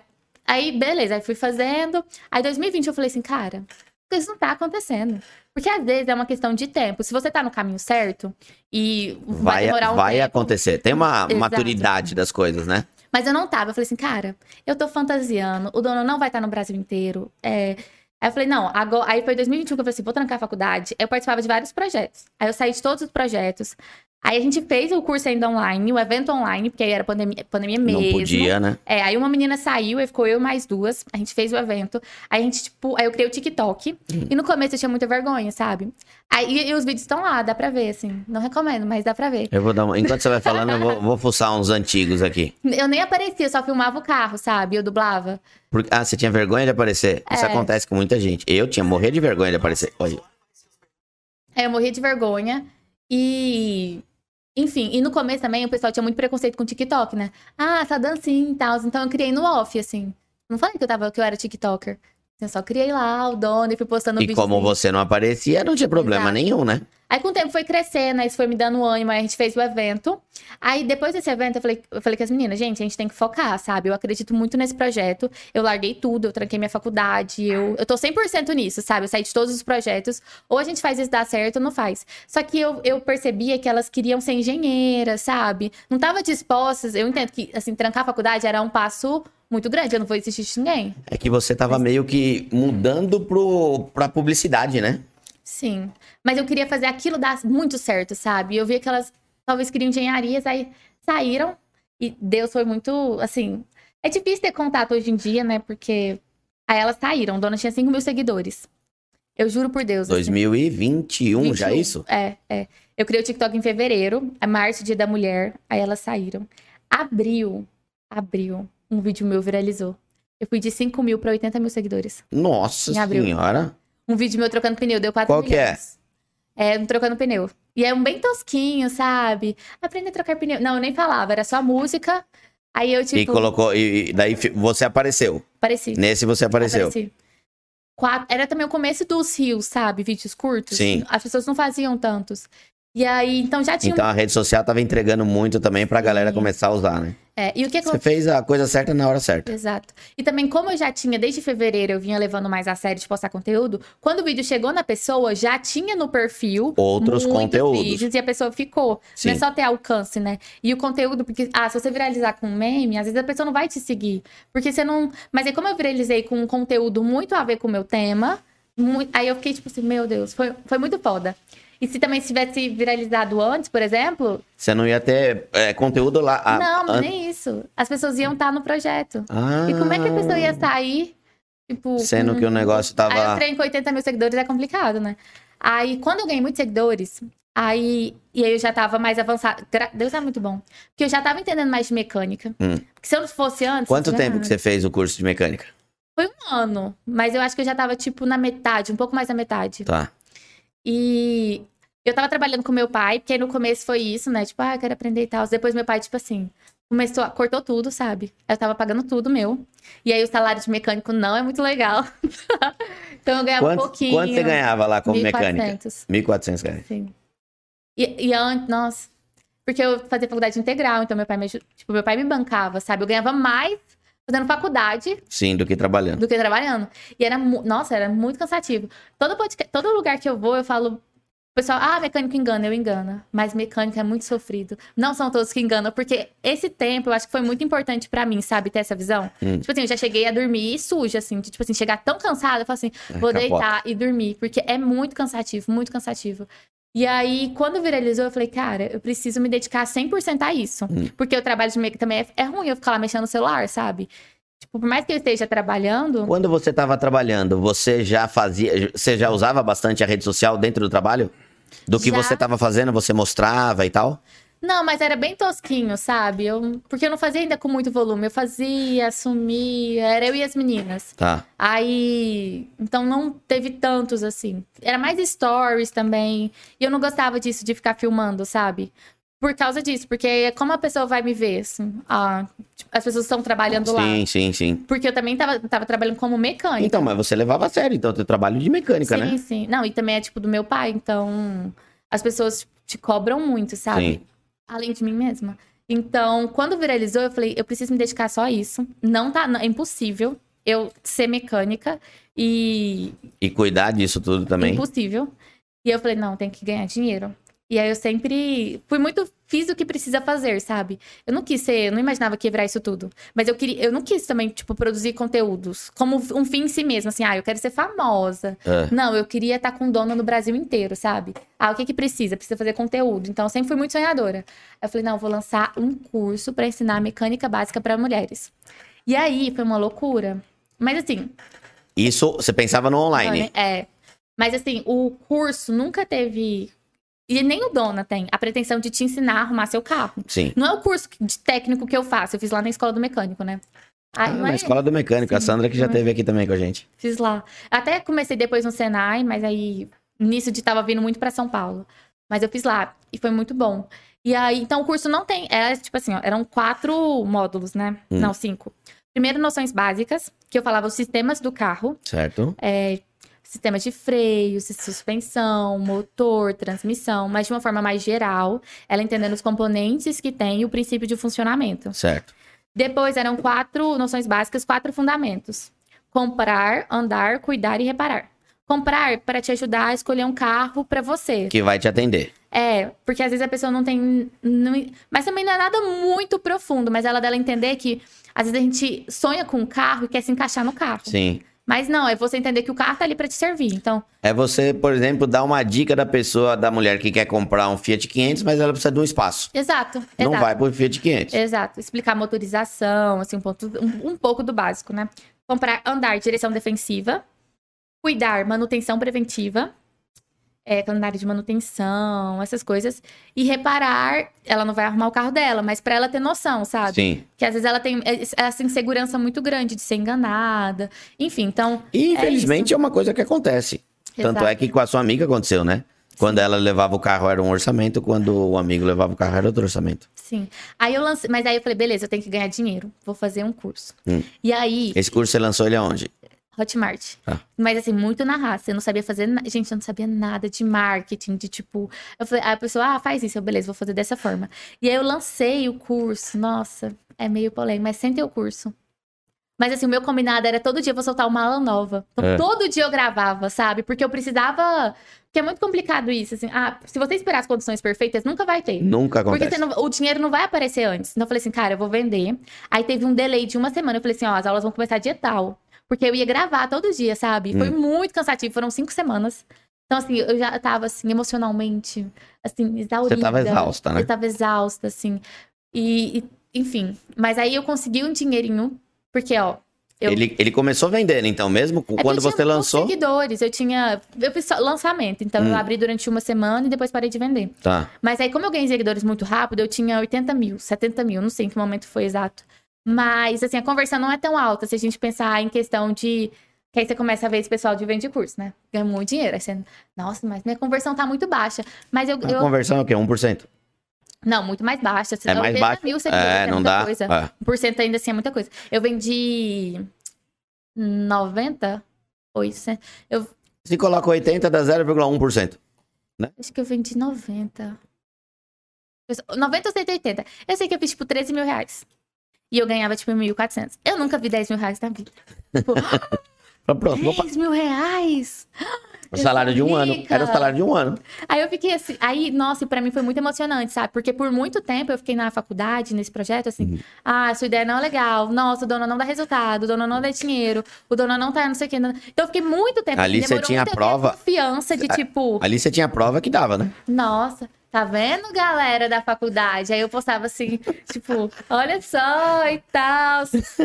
aí, beleza, aí fui fazendo. Aí 2020 eu falei assim, cara, isso não tá acontecendo. Porque às vezes é uma questão de tempo. Se você tá no caminho certo e vai, Vai, demorar um vai tempo. acontecer. Tem uma Exato. maturidade das coisas, né? Mas eu não tava. Eu falei assim, cara, eu tô fantasiando. O dono não vai estar no Brasil inteiro. É... Aí eu falei, não, agora... Aí foi 2021 que eu falei assim, vou trancar a faculdade. Eu participava de vários projetos. Aí eu saí de todos os projetos. Aí a gente fez o curso ainda online, o evento online, porque aí era pandemia, pandemia mesmo. Não podia, né? É, aí uma menina saiu, aí ficou eu e mais duas. A gente fez o evento. Aí a gente, tipo, aí eu criei o TikTok. Hum. E no começo eu tinha muita vergonha, sabe? Aí e os vídeos estão lá, dá pra ver, assim. Não recomendo, mas dá pra ver. Eu vou dar uma... Enquanto você vai falando, eu vou, vou fuçar uns antigos aqui. Eu nem aparecia, só filmava o carro, sabe? Eu dublava. Porque- Ah, você tinha vergonha de aparecer? Isso É. acontece com muita gente. Eu tinha morrer de vergonha de aparecer. Olha, Aí eu morria de vergonha. E. Enfim, e no começo também o pessoal tinha muito preconceito com o TikTok, né? Ah, essa dancinha e tal. Então eu criei no off, assim. Não falei que eu, tava, que eu era TikToker. Eu só criei lá o dono e fui postando e vídeo. como você não aparecia, não tinha problema Exato. nenhum, né? Aí com o tempo foi crescendo, isso foi me dando ânimo, aí a gente fez o evento. Aí depois desse evento eu falei, eu falei com as meninas, gente, a gente tem que focar, sabe? Eu acredito muito nesse projeto. Eu larguei tudo, eu tranquei minha faculdade, eu, eu tô 100% nisso, sabe? Eu saí de todos os projetos. Ou a gente faz isso dar certo ou não faz. Só que eu, eu percebia que elas queriam ser engenheiras, sabe? Não tava dispostas. Eu entendo que, assim, trancar a faculdade era um passo muito grande. Eu não vou insistir de ninguém. É que você tava meio que mudando pro, pra publicidade, né? Sim. Mas eu queria fazer aquilo dar muito certo, sabe? Eu via que elas talvez queriam engenharias, aí saíram. E Deus foi muito, assim. É difícil ter contato hoje em dia, né? Porque aí elas saíram. Dona tinha 5 mil seguidores. Eu juro por Deus. assim. 2021, já é 21. isso? É, é. Eu criei o TikTok em fevereiro, é março, dia da mulher. Aí elas saíram. Abril, abril, um vídeo meu viralizou. Eu fui de 5 mil pra 80 mil seguidores. Nossa senhora. Um vídeo meu trocando pneu, deu 4 Qual que é? milhões. É, um trocando pneu. E é um bem tosquinho, sabe? Aprender a trocar pneu. Não, eu nem falava, era só música. Aí eu, tipo, e colocou. E, daí você apareceu. apareci. Nesse você apareceu. apareci. Quatro- Era também o começo dos rios, sabe? Vídeos curtos. Sim. As pessoas não faziam tantos. E aí, então já tinha. Então a rede social tava entregando muito também pra galera Sim. começar a usar, né? É, e o que Você fez a coisa certa na hora certa. Exato. E também, como eu já tinha, desde fevereiro, eu vinha levando mais a sério de postar conteúdo, quando o vídeo chegou na pessoa, já tinha no perfil Outros conteúdos. vídeos e a pessoa ficou. Sim. Não é só ter alcance, né? E o conteúdo, porque, ah, se você viralizar com um meme, às vezes a pessoa não vai te seguir. Porque você não. Mas aí, como eu viralizei com um conteúdo muito a ver com o meu tema, mui- aí eu fiquei tipo assim, meu Deus, foi, foi muito foda. E se também tivesse viralizado antes, por exemplo, Você não ia ter é, conteúdo lá. a- não, an- nem isso. As pessoas iam estar no projeto. Ah, E como é que a pessoa ia sair, tipo... Sendo com- que o negócio Aí eu tava. treino com 80 mil seguidores, é complicado, né? Aí, quando eu ganhei muitos seguidores, aí... E aí eu já tava mais avançada. Gra- Deus é muito bom. Porque eu já tava entendendo mais de mecânica. Hum. Porque se eu não fosse antes... Quanto já- tempo que você fez o curso de mecânica? Foi um ano. Mas eu acho que eu já tava, tipo, na metade. Um pouco mais da metade. Tá. E... Eu tava trabalhando com meu pai, porque no começo foi isso, né? Tipo, ah, quero aprender e tal. Depois meu pai, tipo assim, começou, cortou tudo, sabe? Eu tava pagando tudo meu. E aí o salário de mecânico não é muito legal. então eu ganhava um pouquinho. quanto você ganhava lá como mecânica? 1.400, 1.400 reais. Sim. E, e antes, nossa. Porque eu fazia faculdade integral, então meu pai me, tipo, meu pai me bancava, sabe? Eu ganhava mais fazendo faculdade Sim, do que trabalhando. do que trabalhando. E era, nossa, era muito cansativo. Todo, podcast, todo lugar que eu vou, eu falo O pessoal, ah, mecânico engana, eu engano. Mas mecânico é muito sofrido. Não são todos que enganam, porque esse tempo eu acho que foi muito importante para mim, sabe? Ter essa visão. Hum. Tipo assim, eu já cheguei a dormir suja, assim. De, tipo assim, chegar tão cansada, eu falo assim, é, vou deitar e dormir. Porque é muito cansativo, muito cansativo. E aí, quando viralizou, eu falei, cara, eu preciso me dedicar 100% a isso. Hum. Porque o trabalho de make também é, é ruim eu ficar lá mexendo no celular, sabe? Tipo, por mais que eu esteja trabalhando. Quando você estava trabalhando, você já fazia. Você já usava bastante a rede social dentro do trabalho? Do que já... você estava fazendo, você mostrava e tal? Não, mas era bem tosquinho, sabe? Eu, porque eu não fazia ainda com muito volume. Eu fazia, assumia, era eu e as meninas. Tá. Aí. Então não teve tantos assim. Era mais stories também. E eu não gostava disso, de ficar filmando, sabe? Por causa disso, porque como a pessoa vai me ver, assim, ah, tipo, as pessoas estão trabalhando sim, lá. Sim, sim, sim. Porque eu também tava, tava trabalhando como mecânica. Então, mas você levava a sério, então, teu trabalho de mecânica, sim, né? Sim, sim. Não, e também é tipo do meu pai, então as pessoas te cobram muito, sabe? Sim. Além de mim mesma. Então, quando viralizou, eu falei, eu preciso me dedicar só a isso. Não tá, é impossível eu ser mecânica e. E cuidar disso tudo também. Impossível. E eu falei, não, tem que ganhar dinheiro. E aí eu sempre fui muito fiz o que precisa fazer, sabe? Eu não quis ser, eu não imaginava quebrar isso tudo, mas eu queria, eu não quis também tipo produzir conteúdos como um fim em si mesmo, assim, ah, eu quero ser famosa. É. Não, eu queria estar com dona no Brasil inteiro, sabe? Ah, o que que precisa? Precisa fazer conteúdo. Então eu sempre fui muito sonhadora. Eu falei, não, eu vou lançar um curso para ensinar mecânica básica para mulheres. E aí foi uma loucura. Mas assim, isso você pensava no online? É. Mas assim, o curso nunca teve e nem o Dona tem a pretensão de te ensinar a arrumar seu carro. Sim. Não é o curso de técnico que eu faço. Eu fiz lá na escola do mecânico, né? ah, na é... escola do mecânico. Sim. A Sandra que já teve aqui também com a gente. Fiz lá. Até comecei depois no Senai, mas aí nisso de tava vindo muito para São Paulo. Mas eu fiz lá e foi muito bom. E aí, então o curso não tem. Era tipo assim, ó, eram quatro módulos, né? Hum. Não, cinco. Primeiro, noções básicas, que eu falava os sistemas do carro. Certo. É, sistema de freio, suspensão, motor, transmissão, mas de uma forma mais geral, ela entendendo os componentes que tem e o princípio de funcionamento. Certo. Depois eram quatro noções básicas, quatro fundamentos: comprar, andar, cuidar e reparar. Comprar para te ajudar a escolher um carro para você. Que vai te atender. É, porque às vezes a pessoa não tem. Não, mas também não é nada muito profundo, mas ela dela entender que às vezes a gente sonha com um carro e quer se encaixar no carro. Sim. Mas não, é você entender que o carro tá ali para te servir. Então. É você, por exemplo, dar uma dica da pessoa, da mulher que quer comprar um Fiat 500, mas ela precisa de um espaço. Exato. Não exato. vai pro Fiat 500. Exato. Explicar motorização, assim, um, ponto, um, um pouco do básico, né? Comprar, andar, direção defensiva. Cuidar, manutenção preventiva é, calendário de manutenção, essas coisas. E reparar, ela não vai arrumar o carro dela, mas para ela ter noção, sabe? Sim. Que às vezes ela tem essa insegurança muito grande de ser enganada. Enfim, então. E é infelizmente é, é uma coisa que acontece. Exato. Tanto é que com a sua amiga aconteceu, né? Quando ela levava o carro era um orçamento, quando o amigo levava o carro era outro orçamento. Sim. Aí eu lancei, mas aí eu falei, beleza, eu tenho que ganhar dinheiro, vou fazer um curso. Hum. E aí. Esse curso você lançou ele aonde? Hotmart. Ah. Mas assim, muito na raça. Eu não sabia fazer. Na... Gente, eu não sabia nada de marketing, de tipo. Eu falei, aí a pessoa, ah, faz isso. Eu, beleza, vou fazer dessa forma. E aí eu lancei o curso. Nossa, é meio polêmico, mas sem ter o curso. Mas assim, o meu combinado era todo dia eu vou soltar uma aula nova. Então, é. todo dia eu gravava, sabe? Porque eu precisava. Porque é muito complicado isso, assim. Ah, se você esperar as condições perfeitas, nunca vai ter. Nunca acontece. Porque não... o dinheiro não vai aparecer antes. Então eu falei assim, cara, eu vou vender. Aí teve um delay de uma semana. Eu falei assim, ó, as aulas vão começar dia tal. Porque eu ia gravar todo dia, sabe? Foi hum. muito cansativo, foram cinco semanas. Então, assim, eu já tava, assim, emocionalmente, assim, exaurida. Você tava exausta, né? Eu tava exausta, assim. E, e enfim. Mas aí eu consegui um dinheirinho, porque, ó, eu... Ele, ele começou vendendo, então, mesmo é quando você lançou? seguidores, eu tinha. Eu fiz lançamento, então hum. eu abri durante uma semana e depois parei de vender. Tá. Mas aí, como eu ganhei seguidores muito rápido, eu tinha 80 mil, 70 mil, não sei em que momento foi exato. Mas, assim, a conversão não é tão alta se a gente pensar em questão de. Que aí você começa a ver esse pessoal de vende curso, né? Ganha muito dinheiro. Aí você, nossa, mas minha conversão tá muito baixa. Mas eu. A eu... conversão é o quê? 1%? Não, muito mais baixa. É mais baixa. Mil é, é não dá. Coisa. É. 1% ainda assim é muita coisa. Eu vendi 90? 800. Eu... Se coloca 80, dá 0,1%. Né? Acho que eu vendi 90. 90 ou 180. Eu sei que eu fiz, tipo, 13 mil reais. E eu ganhava, tipo, 1.400. Eu nunca vi 10 mil reais na vida. Tipo, Pronto, 10 mil reais? O salário de um ano. Era o salário de um ano. Aí eu fiquei assim, aí, nossa, e pra mim foi muito emocionante, sabe? Porque por muito tempo eu fiquei na faculdade, nesse projeto, assim, uhum. ah, sua ideia não é legal, nossa, o dono não dá resultado, o dono não dá dinheiro, o dono não tá, não sei o quê. Então eu fiquei muito tempo. Ali você tinha a prova. confiança de, tipo. Ali você tinha a prova que dava, né? Nossa. Tá vendo, galera da faculdade? Aí eu postava assim, tipo, olha só e tal.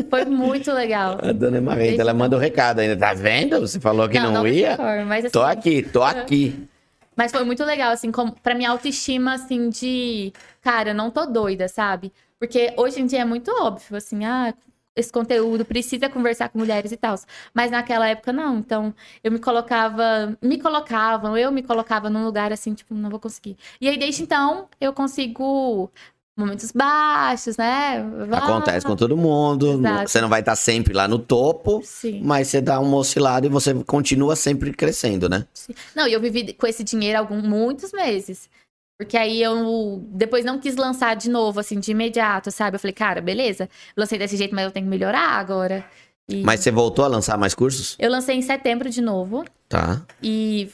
Foi muito legal. A dona Marreta, ela manda o um recado ainda. Tá vendo? Você falou que não, não, não ia? Mas, assim, tô aqui, tô aqui. Mas foi muito legal, assim, como, pra minha autoestima, assim, de... Cara, não tô doida, sabe? Porque hoje em dia é muito óbvio, assim, ah, esse conteúdo, precisa conversar com mulheres e tal. Mas naquela época, não. Então, eu me colocava, me colocavam, eu me colocava num lugar assim, tipo, não vou conseguir. E aí, desde então, eu consigo momentos baixos, né? Acontece com todo mundo. Exato. Você não vai estar sempre lá no topo, Sim. mas você dá uma oscilada e você continua sempre crescendo, né? Sim. Não, e eu vivi com esse dinheiro alguns muitos meses. Porque aí eu depois não quis lançar de novo, assim, de imediato, sabe? Eu falei, cara, beleza, lancei desse jeito, mas eu tenho que melhorar agora. E... Mas você voltou a lançar mais cursos? Eu lancei em setembro de novo. Tá. E,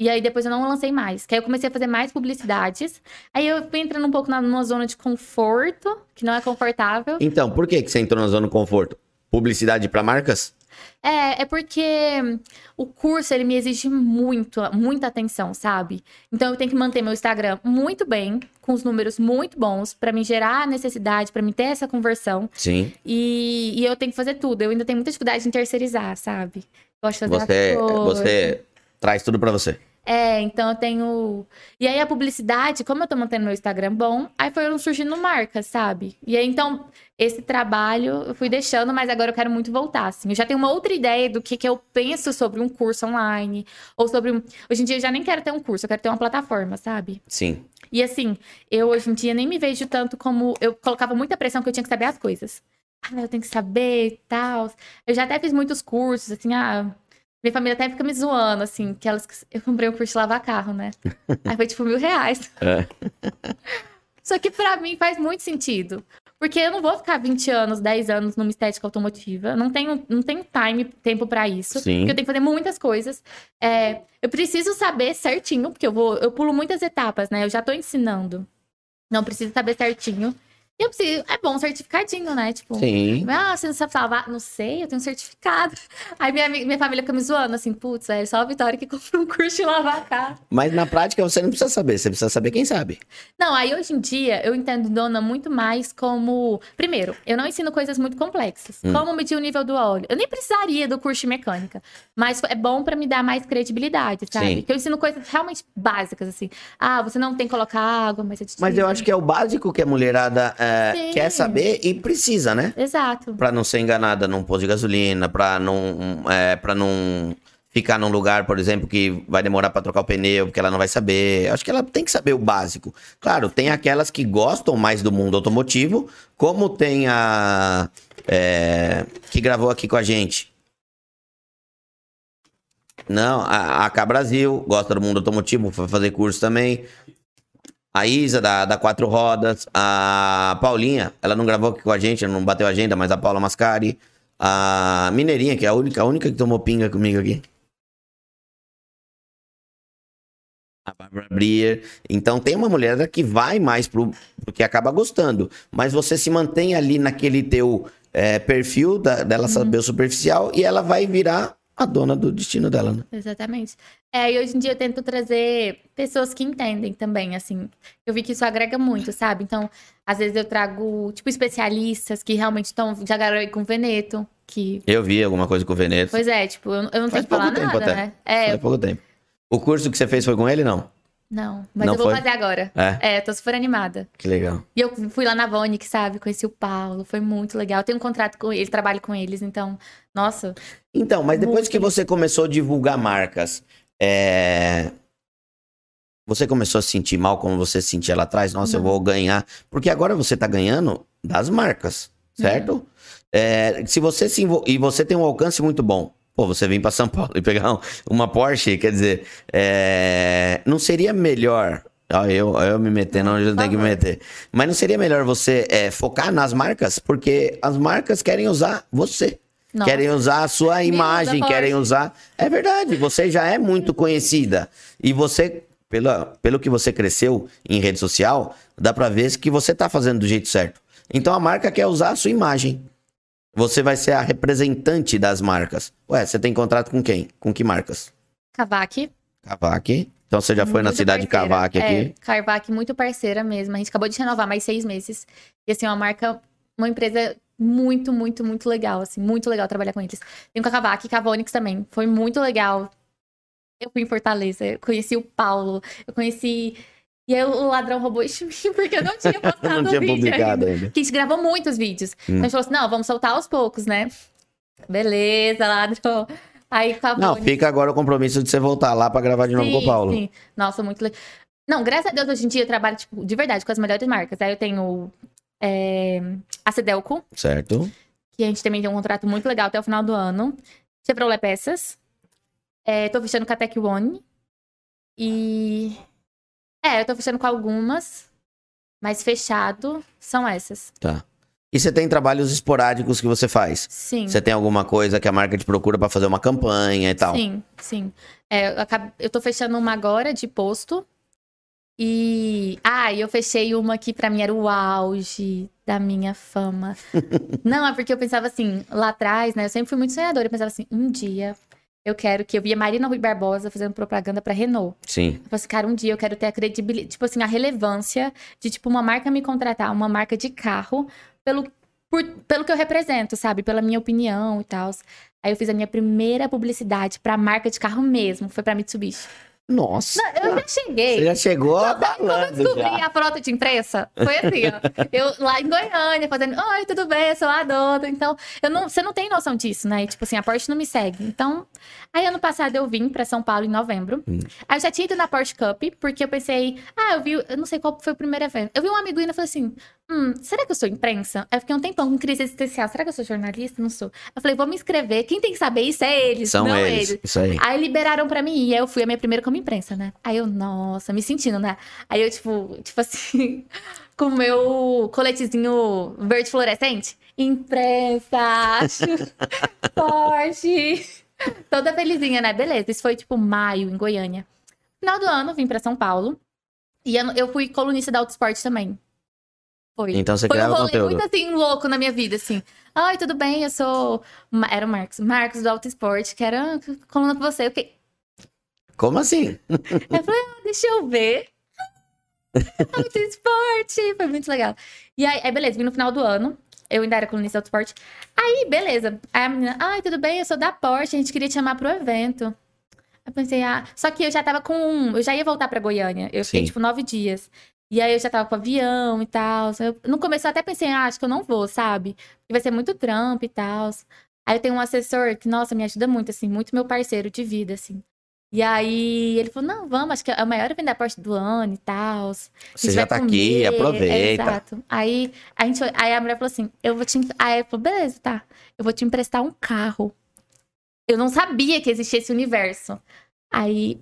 e aí depois eu não lancei mais. Que aí eu comecei a fazer mais publicidades. Aí eu fui entrando um pouco na, numa zona de conforto, que não é confortável. Então, por que, que você entrou na zona de conforto? Publicidade para marcas? É, é porque o curso ele me exige muito, muita atenção, sabe? Então eu tenho que manter meu Instagram muito bem, com os números muito bons, para me gerar necessidade, para me ter essa conversão. Sim. E, e eu tenho que fazer tudo. Eu ainda tenho muita dificuldade em terceirizar, sabe? Gosto de fazer você, você traz tudo para você. É, então eu tenho. E aí a publicidade, como eu tô mantendo meu Instagram bom, aí foram surgindo marcas, sabe? E aí então, esse trabalho eu fui deixando, mas agora eu quero muito voltar, assim. Eu já tenho uma outra ideia do que, que eu penso sobre um curso online, ou sobre. Um... Hoje em dia eu já nem quero ter um curso, eu quero ter uma plataforma, sabe? Sim. E assim, eu hoje em dia nem me vejo tanto como. Eu colocava muita pressão que eu tinha que saber as coisas. Ah, eu tenho que saber e tal. Eu já até fiz muitos cursos, assim, ah minha família até fica me zoando, assim, que elas. Eu comprei um curso de lavar carro, né? Aí foi tipo mil reais. É. Só que pra mim faz muito sentido. Porque eu não vou ficar 20 anos, 10 anos numa estética automotiva. Não tenho, não tenho time, tempo para isso. Sim. Porque eu tenho que fazer muitas coisas. É, eu preciso saber certinho, porque eu vou. Eu pulo muitas etapas, né? Eu já tô ensinando. Não preciso saber certinho. Eu preciso, é bom um certificadinho, né? Tipo, Sim. ah, você não sabe falar? Não sei, eu tenho um certificado. Aí minha, minha família fica me zoando, assim, putz, é só a Vitória que comprou um curso de lavar carro. Mas na prática você não precisa saber, você precisa saber quem sabe. Não, aí hoje em dia eu entendo dona muito mais como. Primeiro, eu não ensino coisas muito complexas. Hum. Como medir o nível do óleo? Eu nem precisaria do curso de mecânica. Mas é bom para me dar mais credibilidade, sabe? Sim. Porque eu ensino coisas realmente básicas, assim. Ah, você não tem que colocar água, mas é Mas eu acho que é o básico que a mulherada. É é, quer saber e precisa, né? Exato. Para não ser enganada num posto de gasolina, para não, é, para não ficar num lugar, por exemplo, que vai demorar para trocar o pneu, porque ela não vai saber. Acho que ela tem que saber o básico. Claro, tem aquelas que gostam mais do mundo automotivo, como tem a é, que gravou aqui com a gente. Não, a, a K Brasil gosta do mundo automotivo, foi fazer curso também. A Isa, da, da Quatro Rodas. A Paulinha, ela não gravou aqui com a gente, não bateu agenda, mas a Paula Mascari. A Mineirinha, que é a única, a única que tomou pinga comigo aqui. A Barbara Brier. Então tem uma mulher que vai mais pro, pro que acaba gostando. Mas você se mantém ali naquele teu é, perfil da, dela uhum. saber o superficial e ela vai virar a dona do destino dela, né? Exatamente. É, e hoje em dia eu tento trazer pessoas que entendem também, assim. Eu vi que isso agrega muito, sabe? Então, às vezes eu trago, tipo, especialistas que realmente estão. Já garoei com o Veneto, que. Eu vi alguma coisa com o Veneto. Pois é, tipo, eu, eu não Faz tenho que falar tempo nada, até. né? É. Faz pouco tempo. O curso que você fez foi com ele, não? Não, mas não eu vou foi? fazer agora. É? É, tô super animada. Que legal. E eu fui lá na Vonic, sabe? Conheci o Paulo, foi muito legal. Eu tenho um contrato com ele, trabalho com eles, então, nossa. Então, mas depois que você começou a divulgar marcas, é... você começou a se sentir mal como você se sentia lá atrás? Nossa, não. eu vou ganhar. Porque agora você tá ganhando das marcas, certo? É, se você se envol... E você tem um alcance muito bom. Pô, você vir para São Paulo e pegar uma Porsche, quer dizer, é... não seria melhor. Ó, eu, eu me metendo onde eu tenho que me meter. Mas não seria melhor você é, focar nas marcas? Porque as marcas querem usar você. Nossa. Querem usar a sua imagem, querem usar. É verdade, você já é muito conhecida. E você, pelo, pelo que você cresceu em rede social, dá pra ver que você tá fazendo do jeito certo. Então a marca quer usar a sua imagem. Você vai ser a representante das marcas. Ué, você tem contrato com quem? Com que marcas? Cavac. Cavac. Então você já foi na cidade parceira. de Cavac aqui? É, Cavac muito parceira mesmo. A gente acabou de renovar mais seis meses. E assim, é uma marca, uma empresa muito, muito, muito legal, assim, muito legal trabalhar com eles. Tem com a Cavac e Cavonix também. Foi muito legal. Eu fui em Fortaleza, eu conheci o Paulo, eu conheci. E aí o ladrão roubou isso porque eu não tinha postado não tinha vídeo publicado ainda. ainda. Porque a gente gravou muitos vídeos. Hum. Então a gente falou assim: não, vamos soltar aos poucos, né? Beleza, ladrão. Aí Cavone... Não, fica agora o compromisso de você voltar lá pra gravar de novo sim, com o Paulo. Sim. Nossa, muito legal. Não, graças a Deus, hoje em dia eu trabalho, tipo, de verdade, com as melhores marcas. Aí eu tenho é, a Cedelco. Certo. Que a gente também tem um contrato muito legal até o final do ano. Chevrolet Peças. É, tô fechando com a Tech One. E. É, eu tô fechando com algumas. Mas fechado são essas. Tá. E você tem trabalhos esporádicos que você faz? Sim. Você tem alguma coisa que a marca te procura para fazer uma campanha e tal? Sim, sim. É, eu, acabo, eu tô fechando uma agora de posto. E. Ah, eu fechei uma que pra mim era o auge da minha fama. Não, é porque eu pensava assim, lá atrás, né? Eu sempre fui muito sonhadora. Eu pensava assim, um dia eu quero que eu via Marina Rui Barbosa fazendo propaganda para Renault. Sim. Eu falei assim, cara, um dia eu quero ter a credibilidade, tipo assim, a relevância de tipo uma marca me contratar, uma marca de carro, pelo por, pelo que eu represento, sabe? Pela minha opinião e tal. Aí eu fiz a minha primeira publicidade pra marca de carro mesmo, foi pra Mitsubishi. Nossa. Não, eu já cheguei. Você já chegou a Quando eu descobri já. a frota de imprensa, foi assim, ó. Eu lá em Goiânia, fazendo, oi, tudo bem, eu sou a dona. Então, eu não, você não tem noção disso, né? E, tipo assim, a Porsche não me segue. Então, aí ano passado eu vim pra São Paulo em novembro. Hum. Aí eu já tinha ido na Porsche Cup, porque eu pensei, ah, eu vi, eu não sei qual foi o primeiro evento. Eu vi um amigo e falei assim, hum, será que eu sou imprensa? Aí eu fiquei um tempão com crise existencial. Será que eu sou jornalista? Não sou. Eu falei, vou me inscrever. Quem tem que saber isso é eles, São não eles. eles. Isso aí. Aí liberaram pra mim e aí eu fui a minha primeira como imprensa, né? Aí eu, nossa, me sentindo, né? Aí eu, tipo, tipo assim, com o meu coletezinho verde fluorescente. Imprensa, Porsche. Toda felizinha, né? Beleza. Isso foi, tipo, maio, em Goiânia. Final do ano, vim pra São Paulo. E eu fui colunista da Autosport também. Foi. Então você Foi um rolê conteúdo. muito assim, louco na minha vida, assim. Ai, tudo bem, eu sou. Era o Marcos. Marcos do Auto Esporte, que era ah, coluna com você. Eu fiquei. Como assim? eu falei, ah, deixa eu ver. Auto Esporte. Foi muito legal. E aí, aí, beleza, vim no final do ano. Eu ainda era colunista do Auto Esporte. Aí, beleza. Aí a menina, ai, tudo bem, eu sou da Porsche, a gente queria te chamar pro evento. Eu pensei, ah, só que eu já tava com. Eu já ia voltar pra Goiânia. Eu fiquei, Sim. tipo, nove dias. E aí eu já tava com avião e tal. Eu, no começo eu até pensei, ah, acho que eu não vou, sabe? Porque vai ser muito trampo e tal. Aí eu tenho um assessor que, nossa, me ajuda muito, assim, muito meu parceiro de vida, assim. E aí ele falou, não, vamos, acho que é o maior evento da Porsche do ano e tal. Você já tá comer. aqui, aproveita. Exato. Aí a, gente, aí a mulher falou assim, eu vou te... Aí eu falei, beleza, tá. Eu vou te emprestar um carro. Eu não sabia que existia esse universo. Aí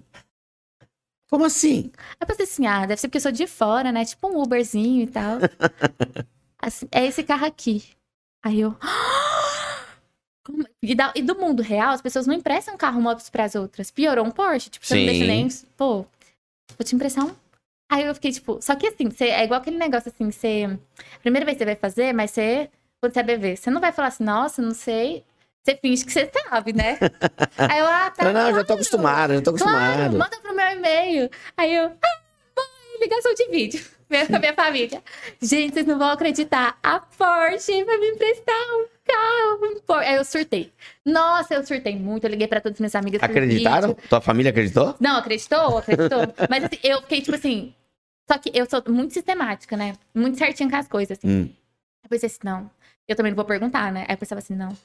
como assim? Eu pensei assim, ah, deve ser porque eu sou de fora, né? Tipo um Uberzinho e tal. assim, é esse carro aqui. Aí eu. E, da, e, do mundo real, as pessoas não emprestam carro umas para as outras. Piorou um Porsche. Tipo, você Sim. não deixa nem. Pô, vou te emprestar um. Aí eu fiquei, tipo, só que assim, você, é igual aquele negócio assim, você. Primeira vez que você vai fazer, mas você. Quando você é bebê, você não vai falar assim, nossa, não sei. Você finge que você sabe, né? Aí eu, ah, tá. Não, não, claro. já tô acostumado, já tô acostumado. Claro, manda pro meu e-mail. Aí eu, ah, mãe, ligação de vídeo. Minha, minha família. Gente, vocês não vão acreditar. A Porsche vai me emprestar um carro. Um Porsche. Aí eu surtei. Nossa, eu surtei muito. Eu liguei pra todas as minhas amigas. Acreditaram? Tua família acreditou? Não, acreditou, acreditou. Mas assim, eu fiquei tipo assim. Só que eu sou muito sistemática, né? Muito certinha com as coisas, assim. Hum. Eu pensei assim, não. Eu também não vou perguntar, né? Aí eu pensava assim, não.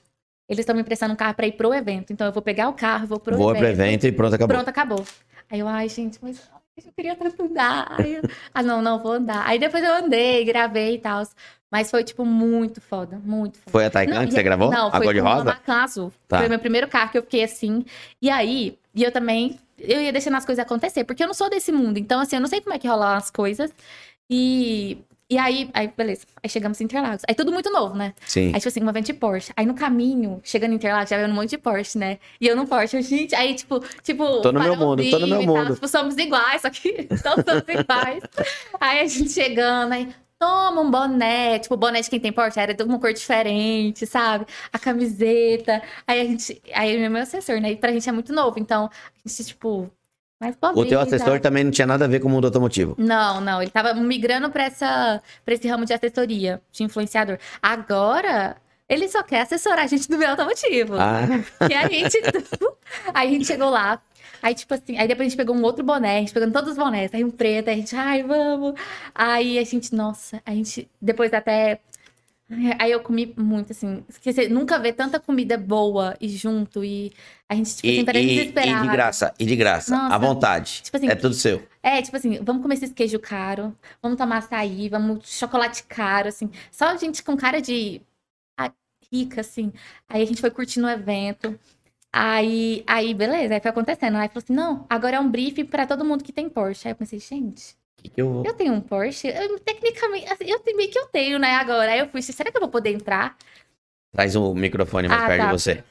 Eles estão me emprestando um carro pra ir pro evento. Então eu vou pegar o carro, vou pro Vou evento. pro evento e pronto, acabou. Pronto, acabou. Aí eu, ai, gente, mas eu queria tanto andar. Eu, ah, não, não, vou andar. Aí depois eu andei, gravei e tal. Mas foi, tipo, muito foda, muito foda. Foi a Taycan que você gravou? Não, a foi de rosa? Macan azul. Tá. Foi o meu primeiro carro que eu fiquei assim. E aí, e eu também, eu ia deixando as coisas acontecer. Porque eu não sou desse mundo. Então, assim, eu não sei como é que rolam as coisas. E, E aí, aí, beleza. Aí chegamos em Interlagos. Aí tudo muito novo, né? Sim. Aí, tipo assim, uma vez de Porsche. Aí no caminho, chegando em Interlagos, já veio um monte de Porsche, né? E eu no Porsche, gente. Aí, tipo, tipo. Tô no meu mundo, tô no meu mundo. Tipo, somos iguais, só que todos somos iguais. aí a gente chegando, aí. Toma um boné, tipo, o boné de quem tem Porsche era de uma cor diferente, sabe? A camiseta. Aí a gente. Aí meu assessor, né? E pra gente é muito novo. Então, a gente, tipo, mas o teu assessor também não tinha nada a ver com o mundo automotivo. Não, não. Ele tava migrando pra, essa, pra esse ramo de assessoria, de influenciador. Agora, ele só quer assessorar a gente do meio automotivo. Ah. E a gente. aí a gente chegou lá. Aí, tipo assim, aí depois a gente pegou um outro boné, a gente pegando todos os bonés, aí um preto, aí a gente, ai, vamos. Aí a gente, nossa, a gente, depois até Aí eu comi muito, assim. Esqueci, nunca vê tanta comida boa e junto. E a gente, tipo assim, parece desesperado. E de graça, e de graça. Nossa, à vontade. Tipo assim, é tudo seu. É, tipo assim, vamos comer esses queijo caro, vamos tomar açaí, vamos chocolate caro, assim. Só gente com cara de ah, rica, assim. Aí a gente foi curtindo o evento. Aí, aí, beleza, aí foi acontecendo. Aí falou assim: não, agora é um briefing para todo mundo que tem Porsche. Aí eu pensei, gente que, que eu... eu tenho um Porsche. Eu, tecnicamente, assim, eu meio que eu tenho, né, agora. Aí eu fui, será que eu vou poder entrar? Traz o microfone mais ah, perto tá. de você.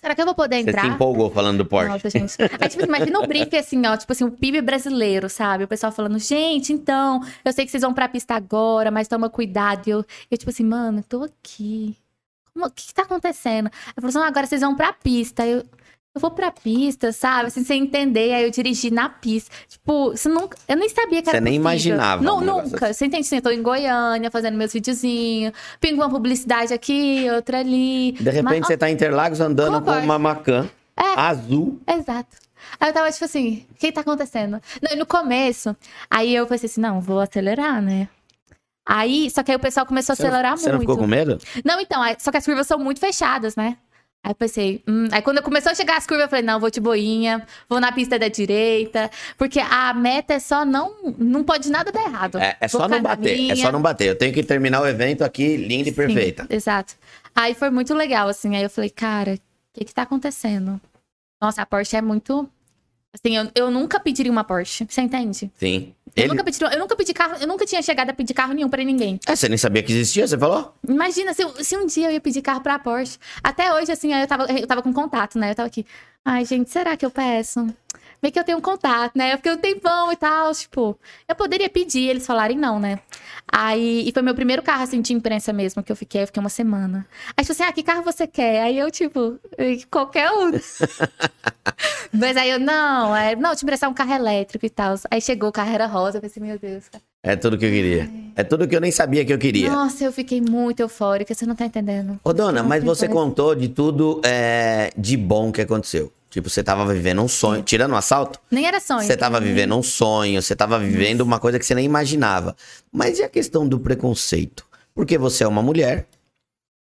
Será que eu vou poder entrar? Você se empolgou falando do Porsche. Nossa, gente. Aí, tipo, imagina o brief assim, ó, tipo assim, o PIB brasileiro, sabe? O pessoal falando, gente, então, eu sei que vocês vão pra pista agora, mas toma cuidado. E eu, eu tipo assim, mano, eu tô aqui. o que, que tá acontecendo? Aí falou assim, agora vocês vão pra pista. Eu, eu vou pra pista, sabe? Assim, sem entender, aí eu dirigi na pista. Tipo, você nunca. Eu nem sabia que era. Você nem imaginava. Não, um nunca. Assim. Você entende? Assim, eu tô em Goiânia fazendo meus videozinhos, pingo uma publicidade aqui, outra ali. De repente Mas, você ó, tá em Interlagos andando com uma Macan é, azul. Exato. Aí eu tava tipo assim, o que tá acontecendo? Não, no começo, aí eu pensei assim, não, vou acelerar, né? Aí, só que aí o pessoal começou a acelerar você muito. Você não ficou com medo? Não, então, só que as curvas são muito fechadas, né? Aí eu pensei, hum. aí quando começou a chegar as curvas, eu falei, não, vou de boinha, vou na pista da direita, porque a meta é só não, não pode nada dar errado. É, é só não bater, é só não bater. Eu tenho que terminar o evento aqui linda e perfeita. Sim, exato. Aí foi muito legal, assim, aí eu falei, cara, o que que tá acontecendo? Nossa, a Porsche é muito Assim, eu, eu nunca pediria uma Porsche, você entende? Sim. Eu, Ele... nunca pedi, eu nunca pedi carro, eu nunca tinha chegado a pedir carro nenhum pra ninguém. É, você nem sabia que existia, você falou? Imagina, se, se um dia eu ia pedir carro pra Porsche. Até hoje, assim, eu tava, eu tava com contato, né? Eu tava aqui. Ai, gente, será que eu peço? Meio que eu tenho um contato, né? Eu fiquei um tempão e tal, tipo, eu poderia pedir, eles falarem não, né? Aí, e foi meu primeiro carro, assim, de imprensa mesmo, que eu fiquei, eu fiquei uma semana. Aí, tipo assim, ah, que carro você quer? Aí eu, tipo, qualquer um. Mas aí eu, não, é, não, te emprestar um carro elétrico e tal. Aí chegou, o carro era rosa, eu pensei, meu Deus, cara. É tudo que eu queria. É. é tudo que eu nem sabia que eu queria. Nossa, eu fiquei muito eufórica, você não tá entendendo. Ô, dona, mas você contou de tudo é, de bom que aconteceu. Tipo, você tava vivendo um sonho, tirando um assalto. Nem era sonho. Você tava vivendo um sonho, você tava vivendo uma coisa que você nem imaginava. Mas e a questão do preconceito? Porque você é uma mulher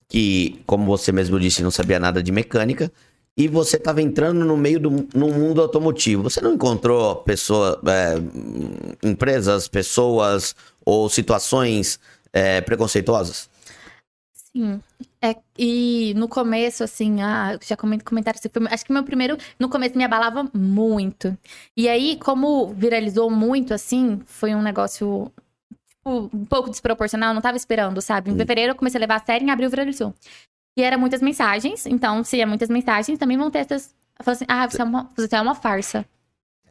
que, como você mesmo disse, não sabia nada de mecânica e você tava entrando no meio do no mundo automotivo. Você não encontrou pessoas, é, empresas, pessoas ou situações é, preconceituosas? Sim. É, e no começo, assim, ah, já comentaram assim, foi, acho que meu primeiro, no começo me abalava muito. E aí, como viralizou muito, assim, foi um negócio tipo, um pouco desproporcional, não tava esperando, sabe? Em fevereiro eu comecei a levar a série, em abril viralizou. E era muitas mensagens, então, se é muitas mensagens, também vão ter essas. assim, ah, você é uma, você é uma farsa.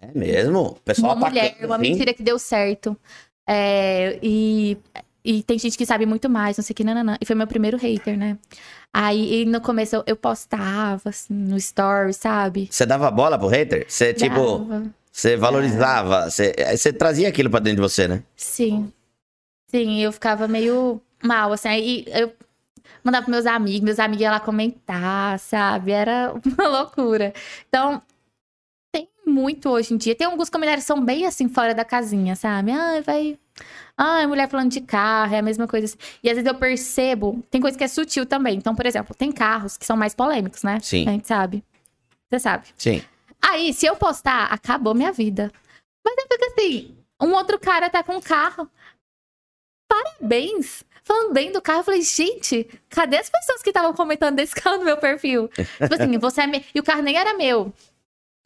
É mesmo? Pessoal uma mulher, uma assim? mentira que deu certo. É, e e tem gente que sabe muito mais, não sei o que, nananã. E foi meu primeiro hater, né? Aí no começo eu, eu postava, assim, no story, sabe? Você dava bola pro hater? Você, tipo, você valorizava, você, você trazia aquilo pra dentro de você, né? Sim. Sim, eu ficava meio mal, assim. Aí eu mandava pros meus amigos, meus amigos iam lá comentar, sabe? Era uma loucura. Então, tem muito hoje em dia. Tem alguns comentários que são bem assim, fora da casinha, sabe? Ah, vai ah, mulher falando de carro, é a mesma coisa. Assim. E às vezes eu percebo, tem coisa que é sutil também. Então, por exemplo, tem carros que são mais polêmicos, né? Sim. A gente sabe. Você sabe. Sim. Aí, se eu postar, acabou minha vida. Mas eu fico assim, um outro cara tá com um carro. Parabéns! Falando bem do carro, eu falei, gente, cadê as pessoas que estavam comentando desse carro no meu perfil? tipo assim, você é me... E o carro nem era meu.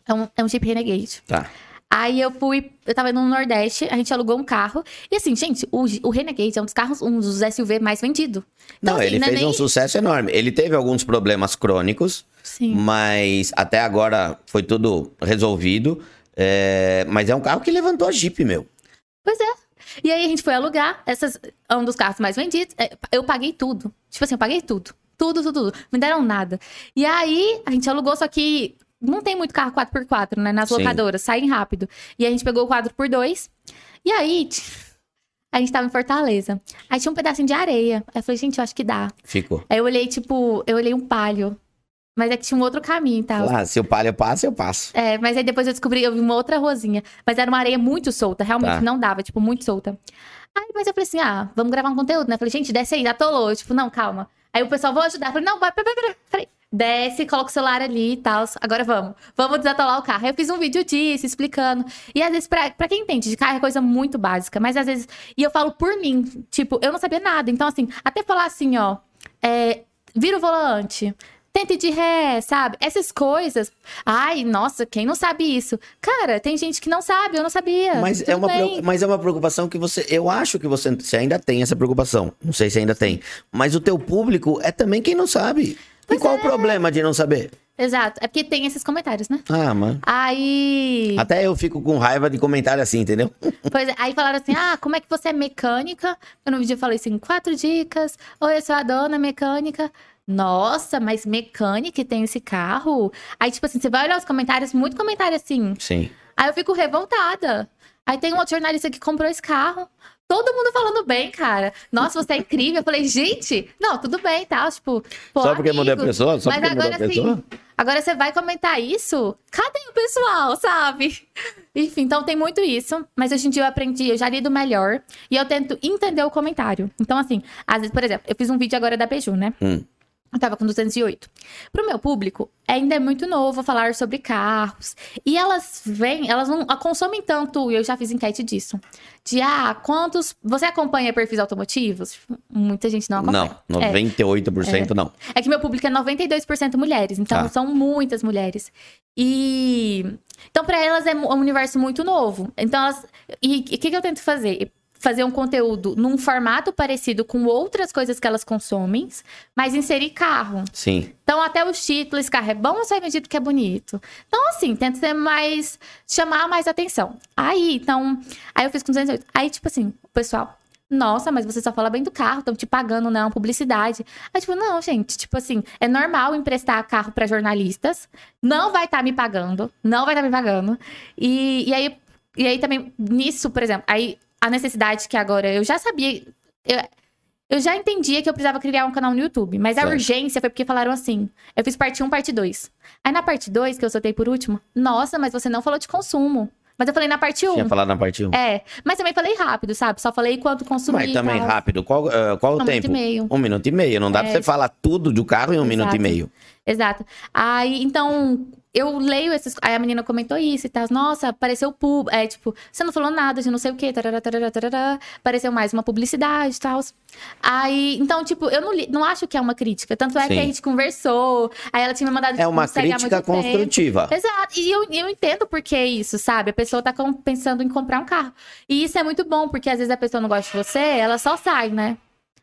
É um, é um Jeep Renegade. Tá. Aí eu fui, eu tava indo no Nordeste, a gente alugou um carro. E assim, gente, o, o Renegade é um dos carros, um dos SUV mais vendido. Então, não, assim, ele não é fez nem... um sucesso enorme. Ele teve alguns problemas crônicos, Sim. mas até agora foi tudo resolvido. É... Mas é um carro que levantou a Jeep, meu. Pois é. E aí a gente foi alugar, essas, é um dos carros mais vendidos. É, eu paguei tudo. Tipo assim, eu paguei tudo. Tudo, tudo, tudo. Me deram nada. E aí a gente alugou, só que não tem muito carro 4x4, né? Nas Sim. locadoras, saem rápido. E a gente pegou o 4x2. E aí, a gente tava em Fortaleza. Aí tinha um pedacinho de areia. Aí eu falei, gente, eu acho que dá. Ficou. Aí eu olhei, tipo, eu olhei um palio. Mas é que tinha um outro caminho e tal. Ah, se o palio passa, eu passo. É, mas aí depois eu descobri, eu vi uma outra rosinha. Mas era uma areia muito solta, realmente tá. não dava, tipo, muito solta. Aí, mas eu falei assim, ah, vamos gravar um conteúdo, né? Eu falei, gente, desce aí, atolou. Eu, tipo, não, calma. Aí o pessoal, vou ajudar. Eu falei, não, vai, vai, vai, desce, coloca o celular ali e tal. Agora vamos. Vamos desatolar o carro. Eu fiz um vídeo disso, explicando. E às vezes, pra, pra quem entende de carro, é coisa muito básica. Mas às vezes. E eu falo por mim. Tipo, eu não sabia nada. Então, assim, até falar assim, ó. É, vira o volante. Tente de ré, sabe? Essas coisas. Ai, nossa, quem não sabe isso? Cara, tem gente que não sabe, eu não sabia. Mas, é uma, mas é uma preocupação que você. Eu acho que você, você ainda tem essa preocupação. Não sei se ainda tem. Mas o teu público é também quem não sabe. Pois e qual é. o problema de não saber? Exato. É porque tem esses comentários, né? Ah, mano. Aí. Até eu fico com raiva de comentário assim, entendeu? Pois é. Aí falaram assim: ah, como é que você é mecânica? Eu no vídeo eu falei assim: quatro dicas. Oi, eu sou a dona mecânica. Nossa, mas mecânica tem esse carro? Aí, tipo assim, você vai olhar os comentários, muito comentário assim. Sim. Aí eu fico revoltada. Aí tem um outro jornalista que comprou esse carro. Todo mundo falando bem, cara. Nossa, você é incrível. Eu falei, gente, não, tudo bem, tá? Tipo, pô, Só porque mudou a pessoa? Só mas porque agora, mudou a pessoa? Assim, agora você vai comentar isso? Cadê o pessoal, sabe? Enfim, então tem muito isso. Mas hoje em dia eu aprendi, eu já lido melhor. E eu tento entender o comentário. Então, assim, às vezes, por exemplo, eu fiz um vídeo agora da Beiju, né? Hum. Eu tava com 208. Pro meu público, ainda é muito novo falar sobre carros. E elas vêm, elas não consomem tanto, e eu já fiz enquete disso. De, ah, quantos. Você acompanha perfis automotivos? Muita gente não acompanha. Não, 98% é. não. É que meu público é 92% mulheres, então ah. são muitas mulheres. E. Então, para elas é um universo muito novo. Então, elas. E o que, que eu tento fazer? Fazer um conteúdo num formato parecido com outras coisas que elas consomem, mas inserir carro. Sim. Então, até os títulos, carro é bom ou só é vendido porque é bonito? Então, assim, tenta ser mais. chamar mais atenção. Aí, então. Aí eu fiz com 208. Aí, tipo assim, o pessoal. Nossa, mas você só fala bem do carro, estão te pagando, não, publicidade. Aí, tipo, não, gente, tipo assim, é normal emprestar carro para jornalistas, não vai estar tá me pagando, não vai estar tá me pagando. E, e aí, e aí também, nisso, por exemplo, aí a necessidade que agora eu já sabia. Eu, eu já entendia que eu precisava criar um canal no YouTube, mas a certo. urgência foi porque falaram assim: eu fiz parte 1, parte 2. Aí na parte 2, que eu soltei por último, nossa, mas você não falou de consumo. Mas eu falei na parte 1. Tinha falado na parte 1. É. Mas também falei rápido, sabe? Só falei quanto consumi. Mas também rápido. Qual, uh, qual um o tempo? Um minuto e meio. Um minuto e meio. Não dá é. pra você falar tudo do carro em um Exato. minuto e meio. Exato. Aí, então, eu leio esses. Aí a menina comentou isso e tal. Nossa, apareceu pub. É tipo, você não falou nada de não sei o quê. Tarará, tarará, tarará. Apareceu mais uma publicidade e tal. Aí, então, tipo, eu não, não acho que é uma crítica. Tanto é Sim. que a gente conversou. Aí ela tinha me mandado. É tipo, uma crítica construtiva. Tempo. Exato. E eu, eu entendo por que isso, sabe? A pessoa tá pensando em comprar um carro. E isso é muito bom, porque às vezes a pessoa não gosta de você, ela só sai, né?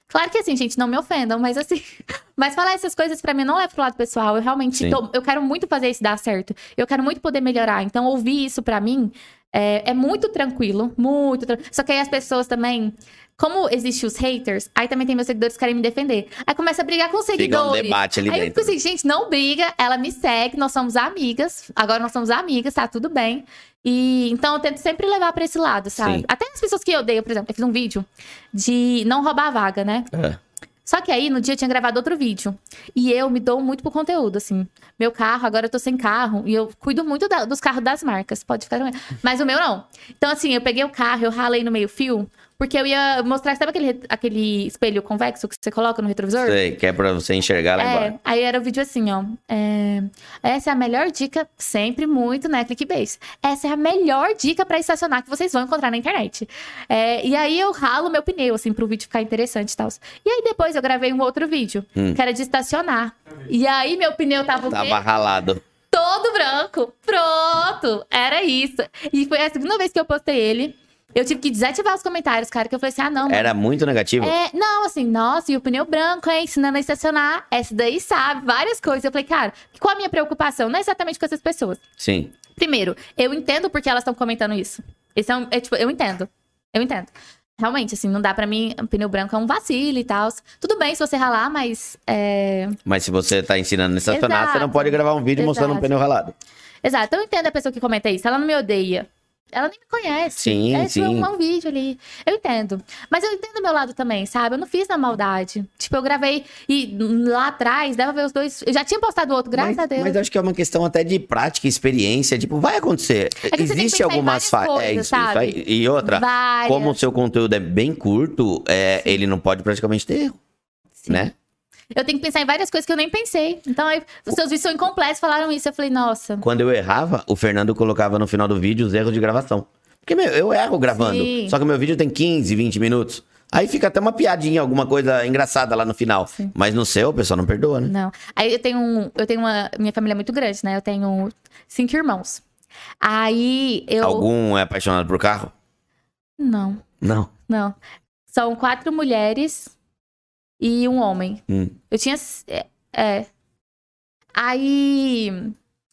Claro que assim, gente, não me ofendam, mas assim. Mas falar essas coisas para mim não é pro lado pessoal. Eu realmente tô, eu quero muito fazer isso dar certo. Eu quero muito poder melhorar. Então, ouvir isso para mim é, é, muito tranquilo. Muito tranquilo. Só que aí as pessoas também. Como existem os haters, aí também tem meus seguidores que querem me defender. Aí começa a brigar com os seguidores. Fica um debate ali aí dentro. eu fico assim, gente, não briga, ela me segue, nós somos amigas. Agora nós somos amigas, tá tudo bem. E então eu tento sempre levar para esse lado, sabe? Sim. Até as pessoas que eu odeio, por exemplo, eu fiz um vídeo de não roubar a vaga, né? É. Só que aí, no dia, eu tinha gravado outro vídeo. E eu me dou muito pro conteúdo, assim. Meu carro, agora eu tô sem carro. E eu cuido muito da, dos carros das marcas. Pode ficar. Mas o meu não. Então, assim, eu peguei o carro, eu ralei no meio fio. Porque eu ia mostrar, sabe aquele, aquele espelho convexo que você coloca no retrovisor? Sei, que é pra você enxergar lá é, embora. Aí era o vídeo assim, ó. É, essa é a melhor dica, sempre muito, né, clickbait. Essa é a melhor dica para estacionar que vocês vão encontrar na internet. É, e aí eu ralo meu pneu, assim, pro vídeo ficar interessante e tal. E aí depois eu gravei um outro vídeo, hum. que era de estacionar. E aí meu pneu tava Tava ralado todo branco. Pronto. Era isso. E foi a segunda vez que eu postei ele. Eu tive que desativar os comentários, cara, que eu falei assim, ah, não. Era mano. muito negativo? É, não, assim, nossa, e o pneu branco, hein, ensinando a estacionar, essa daí sabe, várias coisas. Eu falei, cara, qual a minha preocupação? Não é exatamente com essas pessoas. Sim. Primeiro, eu entendo porque elas estão comentando isso. Esse é, um, é tipo, eu entendo. Eu entendo. Realmente, assim, não dá para mim, pneu branco é um vacilo e tal. Tudo bem se você ralar, mas. É... Mas se você tá ensinando a estacionar, Exato. você não pode gravar um vídeo Exato. mostrando um pneu ralado. Exato, eu entendo a pessoa que comenta isso. Ela não me odeia. Ela nem me conhece. Sim, é, sim. É um, um vídeo ali. Eu entendo. Mas eu entendo o meu lado também, sabe? Eu não fiz na maldade. Tipo, eu gravei e lá atrás, dava ver os dois. Eu já tinha postado outro, graças mas, a Deus. Mas acho que é uma questão até de prática, experiência. Tipo, vai acontecer. É Existe algumas falhas. É isso, isso aí. E outra, Várias. como o seu conteúdo é bem curto, é, ele não pode praticamente ter erro. Sim. Né? Eu tenho que pensar em várias coisas que eu nem pensei. Então, aí, os seus vídeos são incompletos, falaram isso. Eu falei, nossa. Quando eu errava, o Fernando colocava no final do vídeo os erros de gravação. Porque, meu, eu erro gravando. Sim. Só que o meu vídeo tem 15, 20 minutos. Aí fica até uma piadinha, alguma coisa engraçada lá no final. Sim. Mas no seu, o pessoal não perdoa, né? Não. Aí eu tenho um. Eu tenho uma. Minha família é muito grande, né? Eu tenho cinco irmãos. Aí eu. Algum é apaixonado por carro? Não. Não. Não. São quatro mulheres e um homem. Hum. Eu tinha. É, é. Aí.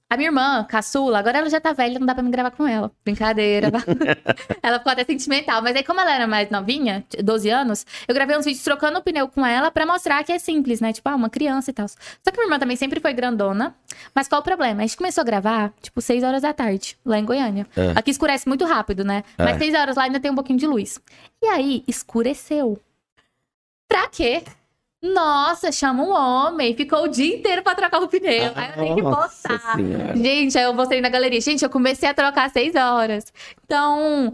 A minha irmã, caçula, agora ela já tá velha, não dá pra me gravar com ela. Brincadeira. ela ficou até sentimental. Mas aí, como ela era mais novinha, 12 anos, eu gravei uns vídeos trocando o pneu com ela pra mostrar que é simples, né? Tipo, ah, uma criança e tal. Só que minha irmã também sempre foi grandona. Mas qual o problema? A gente começou a gravar, tipo, 6 horas da tarde, lá em Goiânia. É. Aqui escurece muito rápido, né? É. Mas 6 horas lá ainda tem um pouquinho de luz. E aí, escureceu. Pra quê? Nossa, chama um homem. Ficou o dia inteiro pra trocar o pneu. aí eu tenho que postar. Gente, aí eu mostrei na galeria. Gente, eu comecei a trocar seis horas. Então,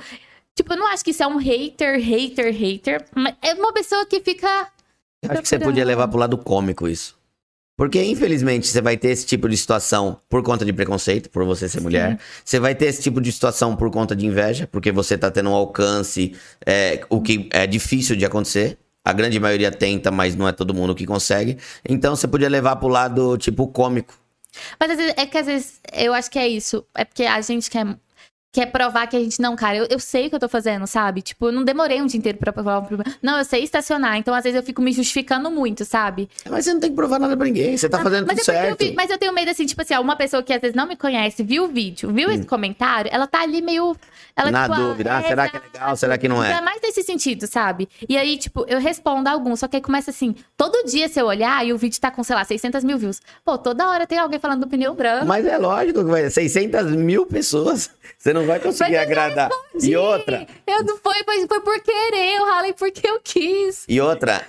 tipo, eu não acho que isso é um hater, hater, hater. Mas é uma pessoa que fica. Acho que você podia levar pro lado cômico isso. Porque, infelizmente, você vai ter esse tipo de situação por conta de preconceito, por você ser Sim. mulher. Você vai ter esse tipo de situação por conta de inveja, porque você tá tendo um alcance, é, o que é difícil de acontecer. A grande maioria tenta, mas não é todo mundo que consegue. Então você podia levar pro lado, tipo, cômico. Mas vezes, é que às vezes eu acho que é isso. É porque a gente quer quer provar que a gente não, cara, eu, eu sei o que eu tô fazendo, sabe? Tipo, eu não demorei um dia inteiro pra provar um problema. Não, eu sei estacionar, então às vezes eu fico me justificando muito, sabe? Mas você não tem que provar nada pra ninguém, você tá ah, fazendo tudo é certo. Eu, mas eu tenho medo assim, tipo assim, ó, uma pessoa que às vezes não me conhece, viu o vídeo, viu hum. esse comentário, ela tá ali meio. Ela, Na tipo, dúvida, ah, será que é legal, será que não é? É mais nesse sentido, sabe? E aí, tipo, eu respondo a alguns, só que aí começa assim, todo dia se eu olhar e o vídeo tá com, sei lá, 600 mil views. Pô, toda hora tem alguém falando do pneu branco. Mas é lógico que vai 600 mil pessoas. Você não vai conseguir agradar. E outra. Eu não foi, foi, foi por querer, eu ralei porque eu quis. E outra.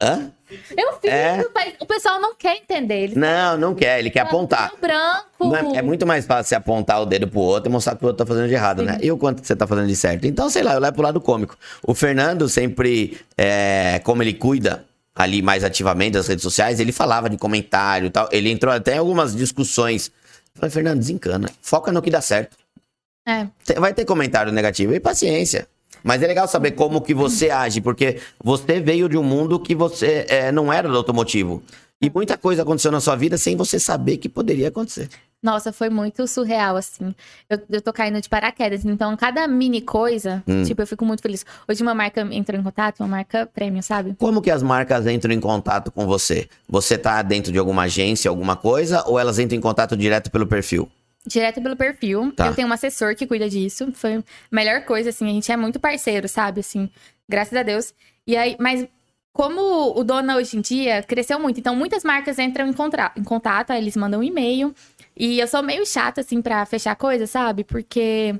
Hã? Eu fiz, é... mas o pessoal não quer entender. Ele não, não quer, ele quer apontar. Branco. É, é, muito mais fácil você apontar o dedo pro outro e mostrar que o outro tá fazendo de errado, né? Sim. né? E o quanto você tá fazendo de certo. Então, sei lá, eu levo pro lado cômico. O Fernando sempre, é, como ele cuida ali mais ativamente das redes sociais, ele falava de comentário e tal. Ele entrou até em algumas discussões. Eu falei, Fernando, desencana. Foca no que dá certo. É. Vai ter comentário negativo e paciência. Mas é legal saber como que você age, porque você veio de um mundo que você é, não era do automotivo. E muita coisa aconteceu na sua vida sem você saber que poderia acontecer. Nossa, foi muito surreal, assim. Eu, eu tô caindo de paraquedas. Então, cada mini coisa, hum. tipo, eu fico muito feliz. Hoje uma marca entrou em contato, uma marca prêmio, sabe? Como que as marcas entram em contato com você? Você tá dentro de alguma agência, alguma coisa, ou elas entram em contato direto pelo perfil? Direto pelo perfil. Tá. Eu tenho um assessor que cuida disso. Foi a melhor coisa, assim. A gente é muito parceiro, sabe? Assim, graças a Deus. E aí, mas como o Dona hoje em dia cresceu muito, então muitas marcas entram em, contra, em contato, aí eles mandam um e-mail. E eu sou meio chata, assim, pra fechar coisa, sabe? Porque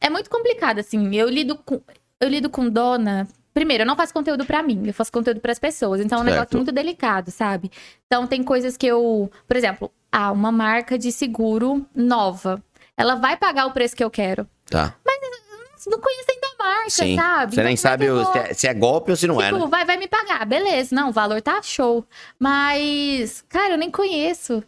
é muito complicado, assim. Eu lido com, eu lido com Dona. Primeiro, eu não faço conteúdo para mim, eu faço conteúdo para as pessoas. Então é um certo. negócio muito delicado, sabe? Então tem coisas que eu. Por exemplo, ah, uma marca de seguro nova. Ela vai pagar o preço que eu quero. Tá. Mas não conheço ainda a marca, Sim. sabe? Você nem então, sabe se, é, se, é, golpe ou se não é, tipo, é, né? vai, vai me pagar. Beleza, não, o valor tá show. Mas, cara, eu nem conheço.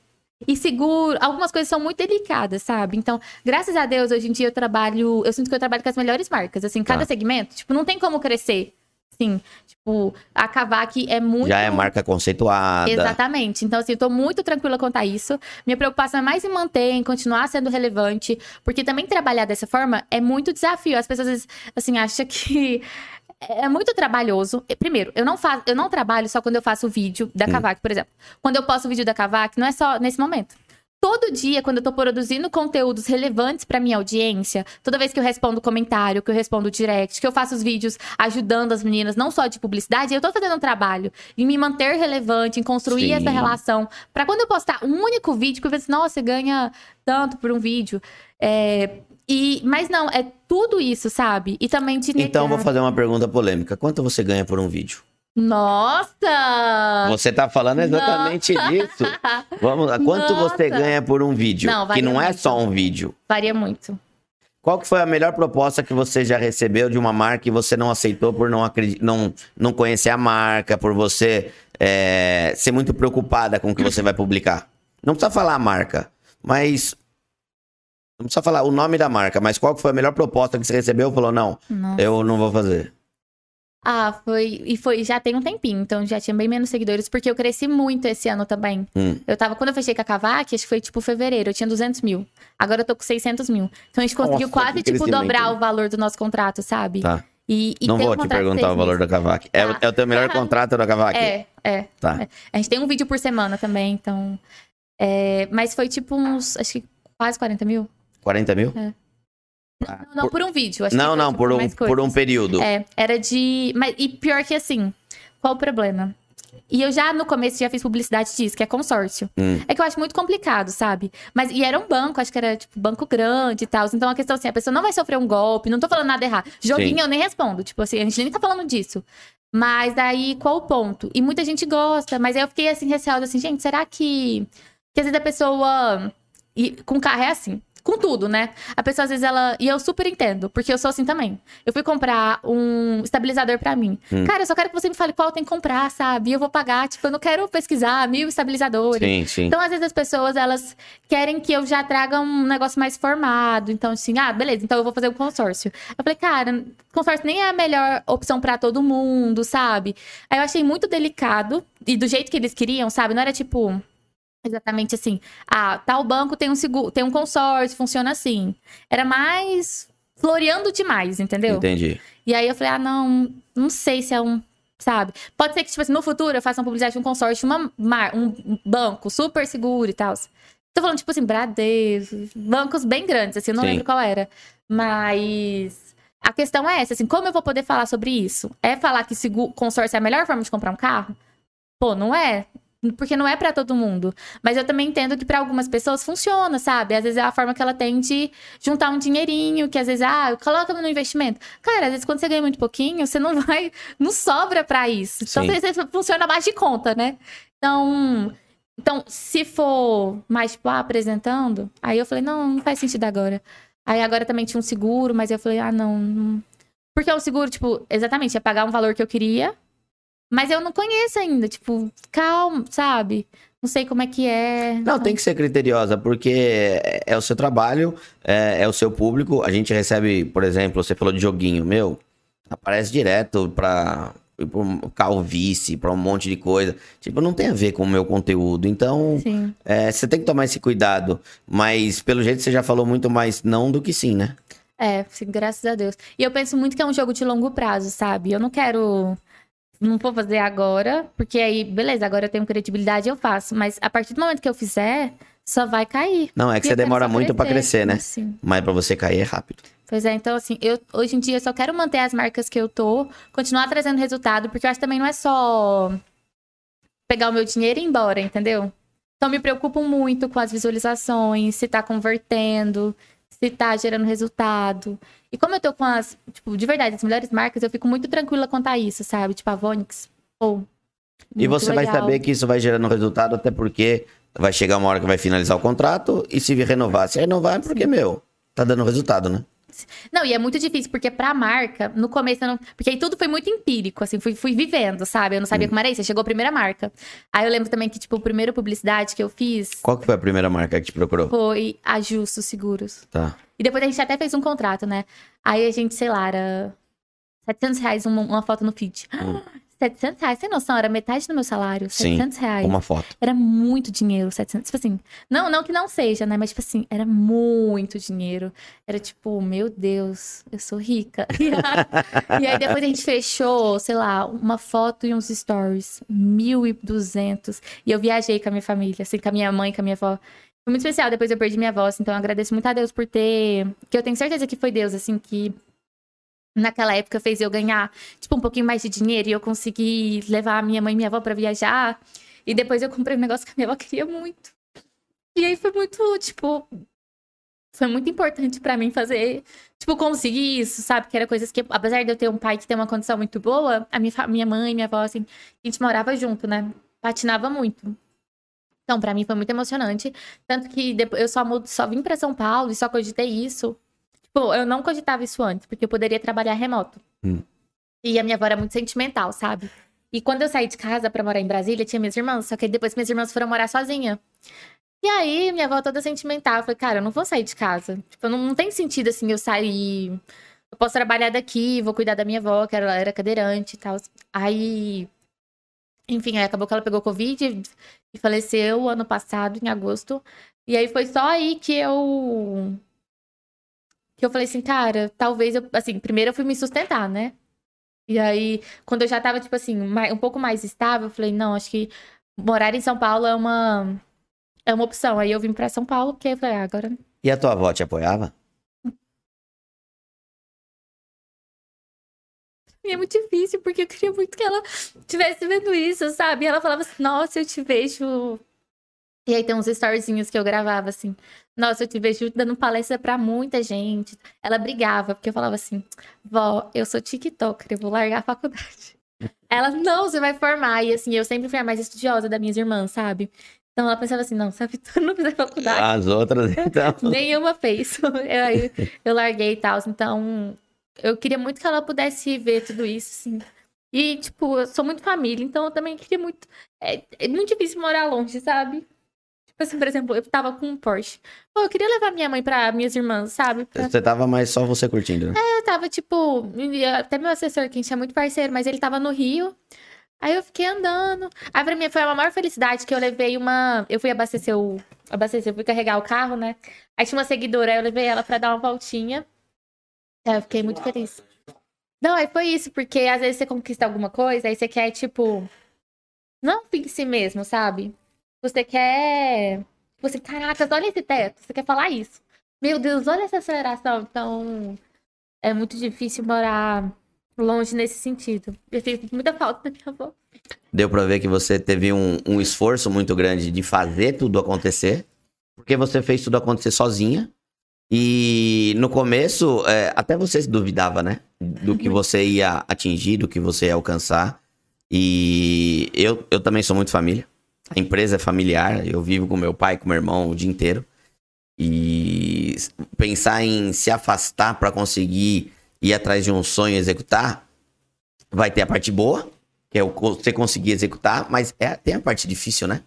E seguro, algumas coisas são muito delicadas, sabe? Então, graças a Deus, hoje em dia eu trabalho, eu sinto que eu trabalho com as melhores marcas, assim, cada tá. segmento, tipo, não tem como crescer Sim. Tipo, a Cavac é muito. Já é marca conceituada. Exatamente. Então, assim, eu tô muito tranquila quanto a isso. Minha preocupação é mais em manter, em continuar sendo relevante. Porque também trabalhar dessa forma é muito desafio. As pessoas, às vezes, assim, acham que é muito trabalhoso. Primeiro, eu não faço, eu não trabalho só quando eu faço o vídeo da Cavac, por exemplo. Quando eu posto o vídeo da Cavac, não é só nesse momento todo dia, quando eu tô produzindo conteúdos relevantes para minha audiência, toda vez que eu respondo comentário, que eu respondo direct, que eu faço os vídeos ajudando as meninas, não só de publicidade, eu tô fazendo um trabalho em me manter relevante, em construir Sim. essa relação. para quando eu postar um único vídeo, que eu penso, nossa, você ganha tanto por um vídeo. É, e, mas não, é tudo isso, sabe? E também de negar... Então, vou fazer uma pergunta polêmica. Quanto você ganha por um vídeo? Nossa! Você tá falando exatamente Nossa. disso. Vamos lá. Quanto Nossa. você ganha por um vídeo? Não, que não é só um vídeo. Varia muito. Qual que foi a melhor proposta que você já recebeu de uma marca e você não aceitou por não, acredit... não, não conhecer a marca, por você é, ser muito preocupada com o que você vai publicar? Não precisa falar a marca, mas não precisa falar o nome da marca, mas qual foi a melhor proposta que você recebeu e falou, não, Nossa. eu não vou fazer? Ah, foi. E foi. Já tem um tempinho, então já tinha bem menos seguidores, porque eu cresci muito esse ano também. Hum. Eu tava. Quando eu fechei com a Cavac, acho que foi tipo fevereiro, eu tinha 200 mil. Agora eu tô com 600 mil. Então a gente conseguiu Nossa, quase, tipo, dobrar o valor do nosso contrato, sabe? Tá. E, e não vou um te perguntar o valor da Cavac. É, tá. é, o teu melhor contrato da Cavac? É, é. Tá. É. A gente tem um vídeo por semana também, então. É, mas foi tipo uns. Acho que quase 40 mil. 40 mil? É. Não, não, por... por um vídeo. Acho não, que não, por um, por um período. É, era de. Mas, e pior que assim, qual o problema? E eu já no começo já fiz publicidade disso, que é consórcio. Hum. É que eu acho muito complicado, sabe? Mas e era um banco, acho que era tipo banco grande e tal. Então a questão assim, a pessoa não vai sofrer um golpe, não tô falando nada errado. Joguinho Sim. eu nem respondo, tipo assim, a gente nem tá falando disso. Mas daí qual o ponto? E muita gente gosta, mas aí eu fiquei assim receosa assim, gente, será que que às vezes a pessoa e com carro é assim com tudo, né? A pessoa às vezes ela. E eu super entendo, porque eu sou assim também. Eu fui comprar um estabilizador para mim. Hum. Cara, eu só quero que você me fale qual tem que comprar, sabe? E eu vou pagar. Tipo, eu não quero pesquisar mil estabilizadores. Sim, sim. Então, às vezes, as pessoas, elas querem que eu já traga um negócio mais formado. Então, assim, ah, beleza, então eu vou fazer um consórcio. Eu falei, cara, consórcio nem é a melhor opção para todo mundo, sabe? Aí eu achei muito delicado. E do jeito que eles queriam, sabe? Não era tipo exatamente assim, ah, tal banco tem um seguro, tem um consórcio, funciona assim. Era mais floreando demais, entendeu? Entendi. E aí eu falei, ah, não, não sei se é um, sabe? Pode ser que, tipo assim, no futuro eu faça uma publicidade de um consórcio, uma, um banco super seguro e tal. Tô falando, tipo assim, Bradesco, bancos bem grandes, assim, eu não Sim. lembro qual era. Mas a questão é essa, assim, como eu vou poder falar sobre isso? É falar que seguro, consórcio é a melhor forma de comprar um carro? Pô, não é porque não é para todo mundo. Mas eu também entendo que para algumas pessoas funciona, sabe? Às vezes é a forma que ela tem de juntar um dinheirinho, que às vezes, ah, coloca no investimento. Cara, às vezes quando você ganha muito pouquinho, você não vai, não sobra para isso. Então, às vezes funciona mais de conta, né? Então, então, se for mais, tipo, ah, apresentando, aí eu falei, não, não faz sentido agora. Aí agora também tinha um seguro, mas eu falei, ah, não, não. Porque o seguro, tipo, exatamente, ia pagar um valor que eu queria, mas eu não conheço ainda, tipo, calma, sabe? Não sei como é que é. Não, tem que ser criteriosa, porque é, é o seu trabalho, é, é, o seu público. A gente recebe, por exemplo, você falou de joguinho, meu, aparece direto pra, pra calvície, pra um monte de coisa. Tipo, não tem a ver com o meu conteúdo. Então, é, você tem que tomar esse cuidado. Mas, pelo jeito, você já falou muito mais não do que sim, né? É, sim, graças a Deus. E eu penso muito que é um jogo de longo prazo, sabe? Eu não quero não vou fazer agora, porque aí, beleza, agora eu tenho credibilidade, eu faço. Mas a partir do momento que eu fizer, só vai cair. Não, é que você demora muito para crescer, né? Sim. Mas para você cair é rápido. Pois é, então assim, eu hoje em dia eu só quero manter as marcas que eu tô, continuar trazendo resultado, porque eu acho que também não é só pegar o meu dinheiro e ir embora, entendeu? Então me preocupo muito com as visualizações, se tá convertendo, se tá gerando resultado. E como eu tô com as, tipo, de verdade, as melhores marcas, eu fico muito tranquila quanto a isso, sabe? Tipo, a Vonix, ou... E você legal. vai saber que isso vai gerando resultado, até porque vai chegar uma hora que vai finalizar o contrato e se renovar. Se renovar é porque, meu, tá dando resultado, né? Não, e é muito difícil, porque pra marca, no começo eu não. Porque aí tudo foi muito empírico, assim, fui, fui vivendo, sabe? Eu não sabia hum. como era isso. Chegou a primeira marca. Aí eu lembro também que, tipo, a primeira publicidade que eu fiz. Qual que foi a primeira marca que te procurou? Foi a Justo Seguros. Tá. E depois a gente até fez um contrato, né? Aí a gente, sei lá, era 700 reais uma, uma foto no feed. Hum. 700 reais, sem noção, era metade do meu salário. Sim, 700 reais. Uma foto. Era muito dinheiro, 700. Tipo assim, não, não que não seja, né? Mas, tipo assim, era muito dinheiro. Era tipo, meu Deus, eu sou rica. E aí, depois a gente fechou, sei lá, uma foto e uns stories. 1.200. E eu viajei com a minha família, assim, com a minha mãe, com a minha avó. Foi muito especial. Depois eu perdi minha voz, então eu agradeço muito a Deus por ter. Que eu tenho certeza que foi Deus, assim, que naquela época fez eu ganhar, tipo, um pouquinho mais de dinheiro e eu consegui levar a minha mãe e minha avó para viajar. E depois eu comprei um negócio que a minha avó queria muito. E aí foi muito, tipo, foi muito importante para mim fazer, tipo, conseguir isso, sabe? Que era coisas que, apesar de eu ter um pai que tem uma condição muito boa, a minha, minha mãe, minha avó, assim, a gente morava junto, né? Patinava muito. Então, para mim foi muito emocionante. Tanto que depois, eu só, só vim para São Paulo e só cogitei isso Tipo, eu não cogitava isso antes, porque eu poderia trabalhar remoto. Hum. E a minha avó era muito sentimental, sabe? E quando eu saí de casa para morar em Brasília, tinha minhas irmãs, só que depois minhas irmãs foram morar sozinha. E aí, minha avó toda sentimental, eu falei, cara, eu não vou sair de casa. Tipo, não, não tem sentido, assim, eu sair... Eu posso trabalhar daqui, vou cuidar da minha avó, que ela era cadeirante e tal. Aí... Enfim, aí acabou que ela pegou Covid e faleceu ano passado, em agosto. E aí foi só aí que eu que eu falei assim, cara, talvez eu, assim, primeiro eu fui me sustentar, né? E aí, quando eu já tava, tipo assim, um pouco mais estável, eu falei, não, acho que morar em São Paulo é uma, é uma opção. Aí eu vim pra São Paulo, porque eu falei, ah, agora. E a tua avó te apoiava? E é muito difícil, porque eu queria muito que ela estivesse vendo isso, sabe? E ela falava assim, nossa, eu te vejo e aí tem uns storyzinhos que eu gravava assim. Nossa, eu te vejo dando palestra para muita gente. Ela brigava, porque eu falava assim: Vó, eu sou TikToker, eu vou largar a faculdade. Ela, não, você vai formar. E assim, eu sempre fui a mais estudiosa das minhas irmãs, sabe? Então ela pensava assim: não, sabe, tu não fez faculdade. As outras, então. Nenhuma fez. Eu, eu larguei e tal. Então, eu queria muito que ela pudesse ver tudo isso, assim. E, tipo, eu sou muito família, então eu também queria muito. É, é muito difícil morar longe, sabe? Tipo assim, por exemplo, eu tava com um Porsche. Pô, eu queria levar minha mãe pra minhas irmãs, sabe? Pra... Você tava mais só você curtindo? É, eu tava, tipo... Até meu assessor, que a gente é muito parceiro, mas ele tava no Rio. Aí eu fiquei andando. Aí pra mim foi a maior felicidade que eu levei uma... Eu fui abastecer o... Abastecer, eu fui carregar o carro, né? Aí tinha uma seguidora, aí eu levei ela pra dar uma voltinha. Aí eu fiquei muito feliz. Não, aí foi isso, porque às vezes você conquista alguma coisa, aí você quer, tipo... Não em si mesmo, sabe? Você quer. Você, caracas, olha esse teto. Você quer falar isso. Meu Deus, olha essa aceleração. Então, é muito difícil morar longe nesse sentido. Eu sinto muita falta da minha avó. Deu pra ver que você teve um, um esforço muito grande de fazer tudo acontecer. Porque você fez tudo acontecer sozinha. E no começo, é, até você se duvidava, né? Do que uhum. você ia atingir, do que você ia alcançar. E eu, eu também sou muito família. A empresa é familiar, eu vivo com meu pai, com meu irmão o dia inteiro. E pensar em se afastar para conseguir ir atrás de um sonho e executar, vai ter a parte boa, que é você conseguir executar, mas é, tem a parte difícil, né?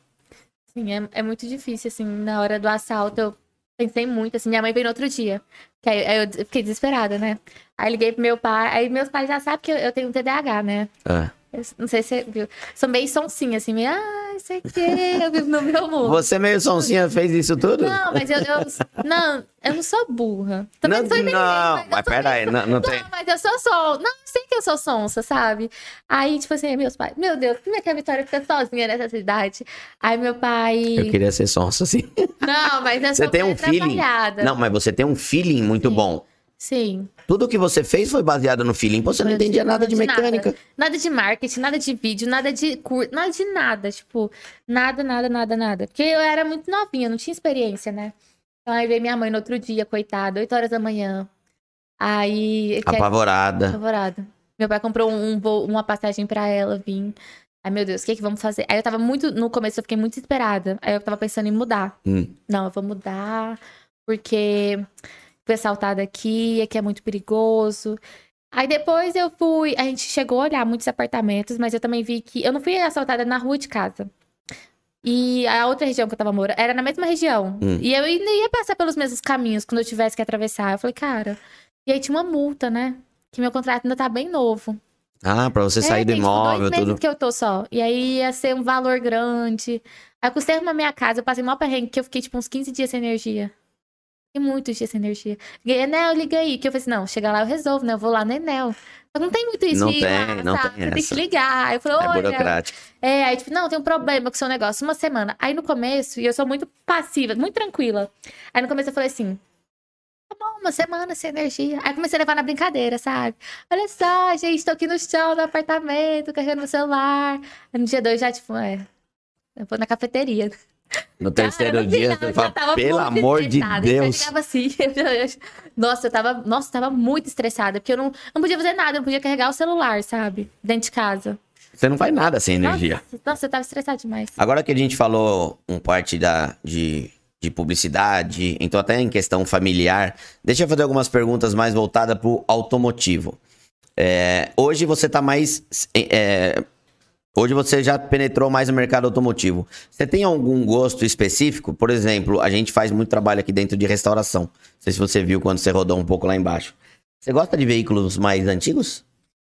Sim, é, é muito difícil, assim, na hora do assalto eu pensei muito, assim, minha mãe veio no outro dia, que aí, aí eu fiquei desesperada, né? Aí liguei pro meu pai, aí meus pais já sabem que eu, eu tenho TDAH, né? É. Não sei se você viu. Sou meio sonsinha, assim, meio, ah, sei o quê, eu vivo no meu mundo. Você meio sonsinha fez isso tudo? Não, mas eu, eu não, eu não sou burra. Também não, sou ninguém, não, mas, mas peraí, não, não tem. Não, mas eu sou sonsa. Não, sei que eu sou sonsa, sabe? Aí, tipo assim, meus pais, meu Deus, como é que a Vitória fica sozinha nessa cidade? Aí meu pai. Eu queria ser sonsa, sim. Não, mas eu você tem um feeling. Não, mas você tem um feeling muito Sim. bom. Sim. Tudo que você fez foi baseado no feeling. Você não entendia nada de mecânica. Nada. de marketing, nada de vídeo, nada de curso, nada de nada. Tipo, nada, nada, nada, nada. Porque eu era muito novinha, não tinha experiência, né? Então aí veio minha mãe no outro dia, coitada, 8 horas da manhã. Aí. Apavorada. Apavorada. Meu pai comprou um, voo, uma passagem pra ela vir. Ai, meu Deus, o que é que vamos fazer? Aí eu tava muito. No começo eu fiquei muito esperada. Aí eu tava pensando em mudar. Hum. Não, eu vou mudar. Porque fui assaltada aqui, aqui é muito perigoso. Aí depois eu fui, a gente chegou a olhar muitos apartamentos, mas eu também vi que eu não fui assaltada na rua de casa. E a outra região que eu tava morando era na mesma região. Hum. E eu ia passar pelos mesmos caminhos quando eu tivesse que atravessar. Eu falei, cara. E aí tinha uma multa, né? que meu contrato ainda tá bem novo. Ah, pra você sair é, do tem, tipo, imóvel, dois meses tudo. que eu tô só. E aí ia ser um valor grande. Aí eu custei arrumar minha casa, eu passei mó perrengue, que eu fiquei tipo uns 15 dias sem energia. Fiquei muitos dias sem energia. Liguei, Enel, liga aí. Que eu falei assim, não, chegar lá eu resolvo, né? Eu vou lá no Enel. Não tem muito isso Não de tem, lá, não sabe? tem Você tem essa. que ligar. Aí eu falei, É burocrático. É, aí tipo, não, tem um problema com o seu negócio. Uma semana. Aí no começo, e eu sou muito passiva, muito tranquila. Aí no começo eu falei assim, tá bom, uma semana sem energia. Aí comecei a levar na brincadeira, sabe? Olha só, gente, tô aqui no chão do apartamento, carregando meu celular. Aí no dia dois já, tipo, é... Eu vou na cafeteria. No Cara, terceiro no dia, você fala, pelo amor de. Eu Deus. assim, eu- eu- nossa, eu tava, nossa, eu tava muito estressada, porque eu não, não podia fazer nada, eu não podia carregar o celular, sabe? Dentro de casa. Você não faz nada sem energia. Nossa, nossa, eu tava estressada demais. Agora que a gente falou um parte da, de, de publicidade, então até em questão familiar, deixa eu fazer algumas perguntas mais voltadas pro automotivo. É, hoje você tá mais. é, hoje você já penetrou mais no mercado automotivo. Você tem algum gosto específico? Por exemplo, a gente faz muito trabalho aqui dentro de restauração. Não sei se você viu quando você rodou um pouco lá embaixo. Você gosta de veículos mais antigos?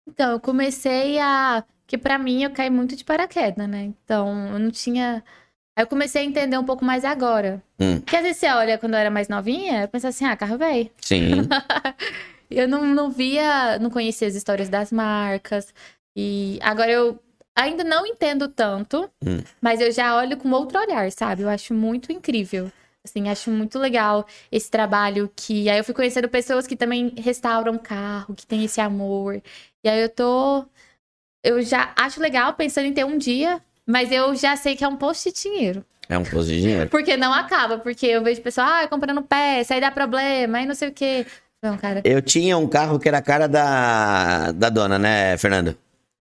Então, eu comecei a. Que pra mim eu caí muito de paraquedas, né? Então, eu não tinha. Aí eu comecei a entender um pouco mais agora. Hum. Porque às vezes você olha quando eu era mais novinha, eu pensava assim, ah, carro velho. Sim. Eu não, não via, não conhecia as histórias das marcas. E agora eu ainda não entendo tanto, Hum. mas eu já olho com outro olhar, sabe? Eu acho muito incrível. Assim, acho muito legal esse trabalho que. Aí eu fui conhecendo pessoas que também restauram carro, que tem esse amor. E aí eu tô. Eu já acho legal pensando em ter um dia, mas eu já sei que é um posto de dinheiro. É um posto de dinheiro. Porque não acaba, porque eu vejo pessoal, ah, comprando peça, aí dá problema, aí não sei o quê. Não, cara. Eu tinha um carro que era a cara da, da dona, né, Fernando?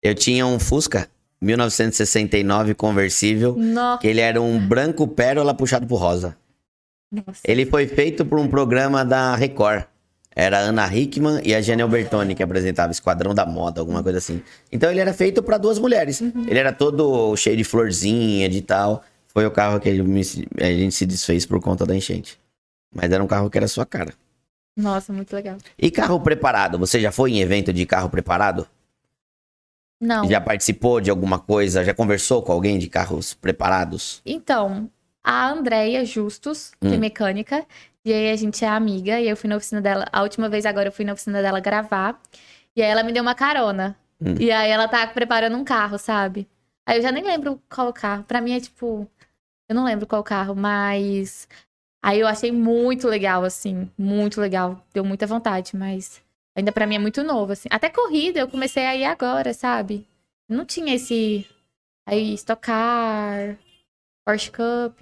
Eu tinha um Fusca 1969 conversível, Nossa. que ele era um branco pérola puxado por rosa. Nossa. Ele foi feito por um programa da Record. Era a Ana Hickman e a Jenny Albertoni que apresentava Esquadrão da Moda, alguma coisa assim. Então ele era feito para duas mulheres. Ele era todo cheio de florzinha, de tal. Foi o carro que ele me- a gente se desfez por conta da enchente. Mas era um carro que era sua cara. Nossa, muito legal. E carro preparado? Você já foi em evento de carro preparado? Não. Já participou de alguma coisa? Já conversou com alguém de carros preparados? Então, a Andrea Justus, que é Hum. mecânica, e aí a gente é amiga, e eu fui na oficina dela. A última vez agora eu fui na oficina dela gravar. E aí ela me deu uma carona. Hum. E aí ela tá preparando um carro, sabe? Aí eu já nem lembro qual carro. Pra mim é tipo. Eu não lembro qual carro, mas. Aí eu achei muito legal, assim. Muito legal. Deu muita vontade, mas. Ainda pra mim é muito novo, assim. Até corrida eu comecei a ir agora, sabe? Não tinha esse. Aí, Stock Car, Porsche Cup.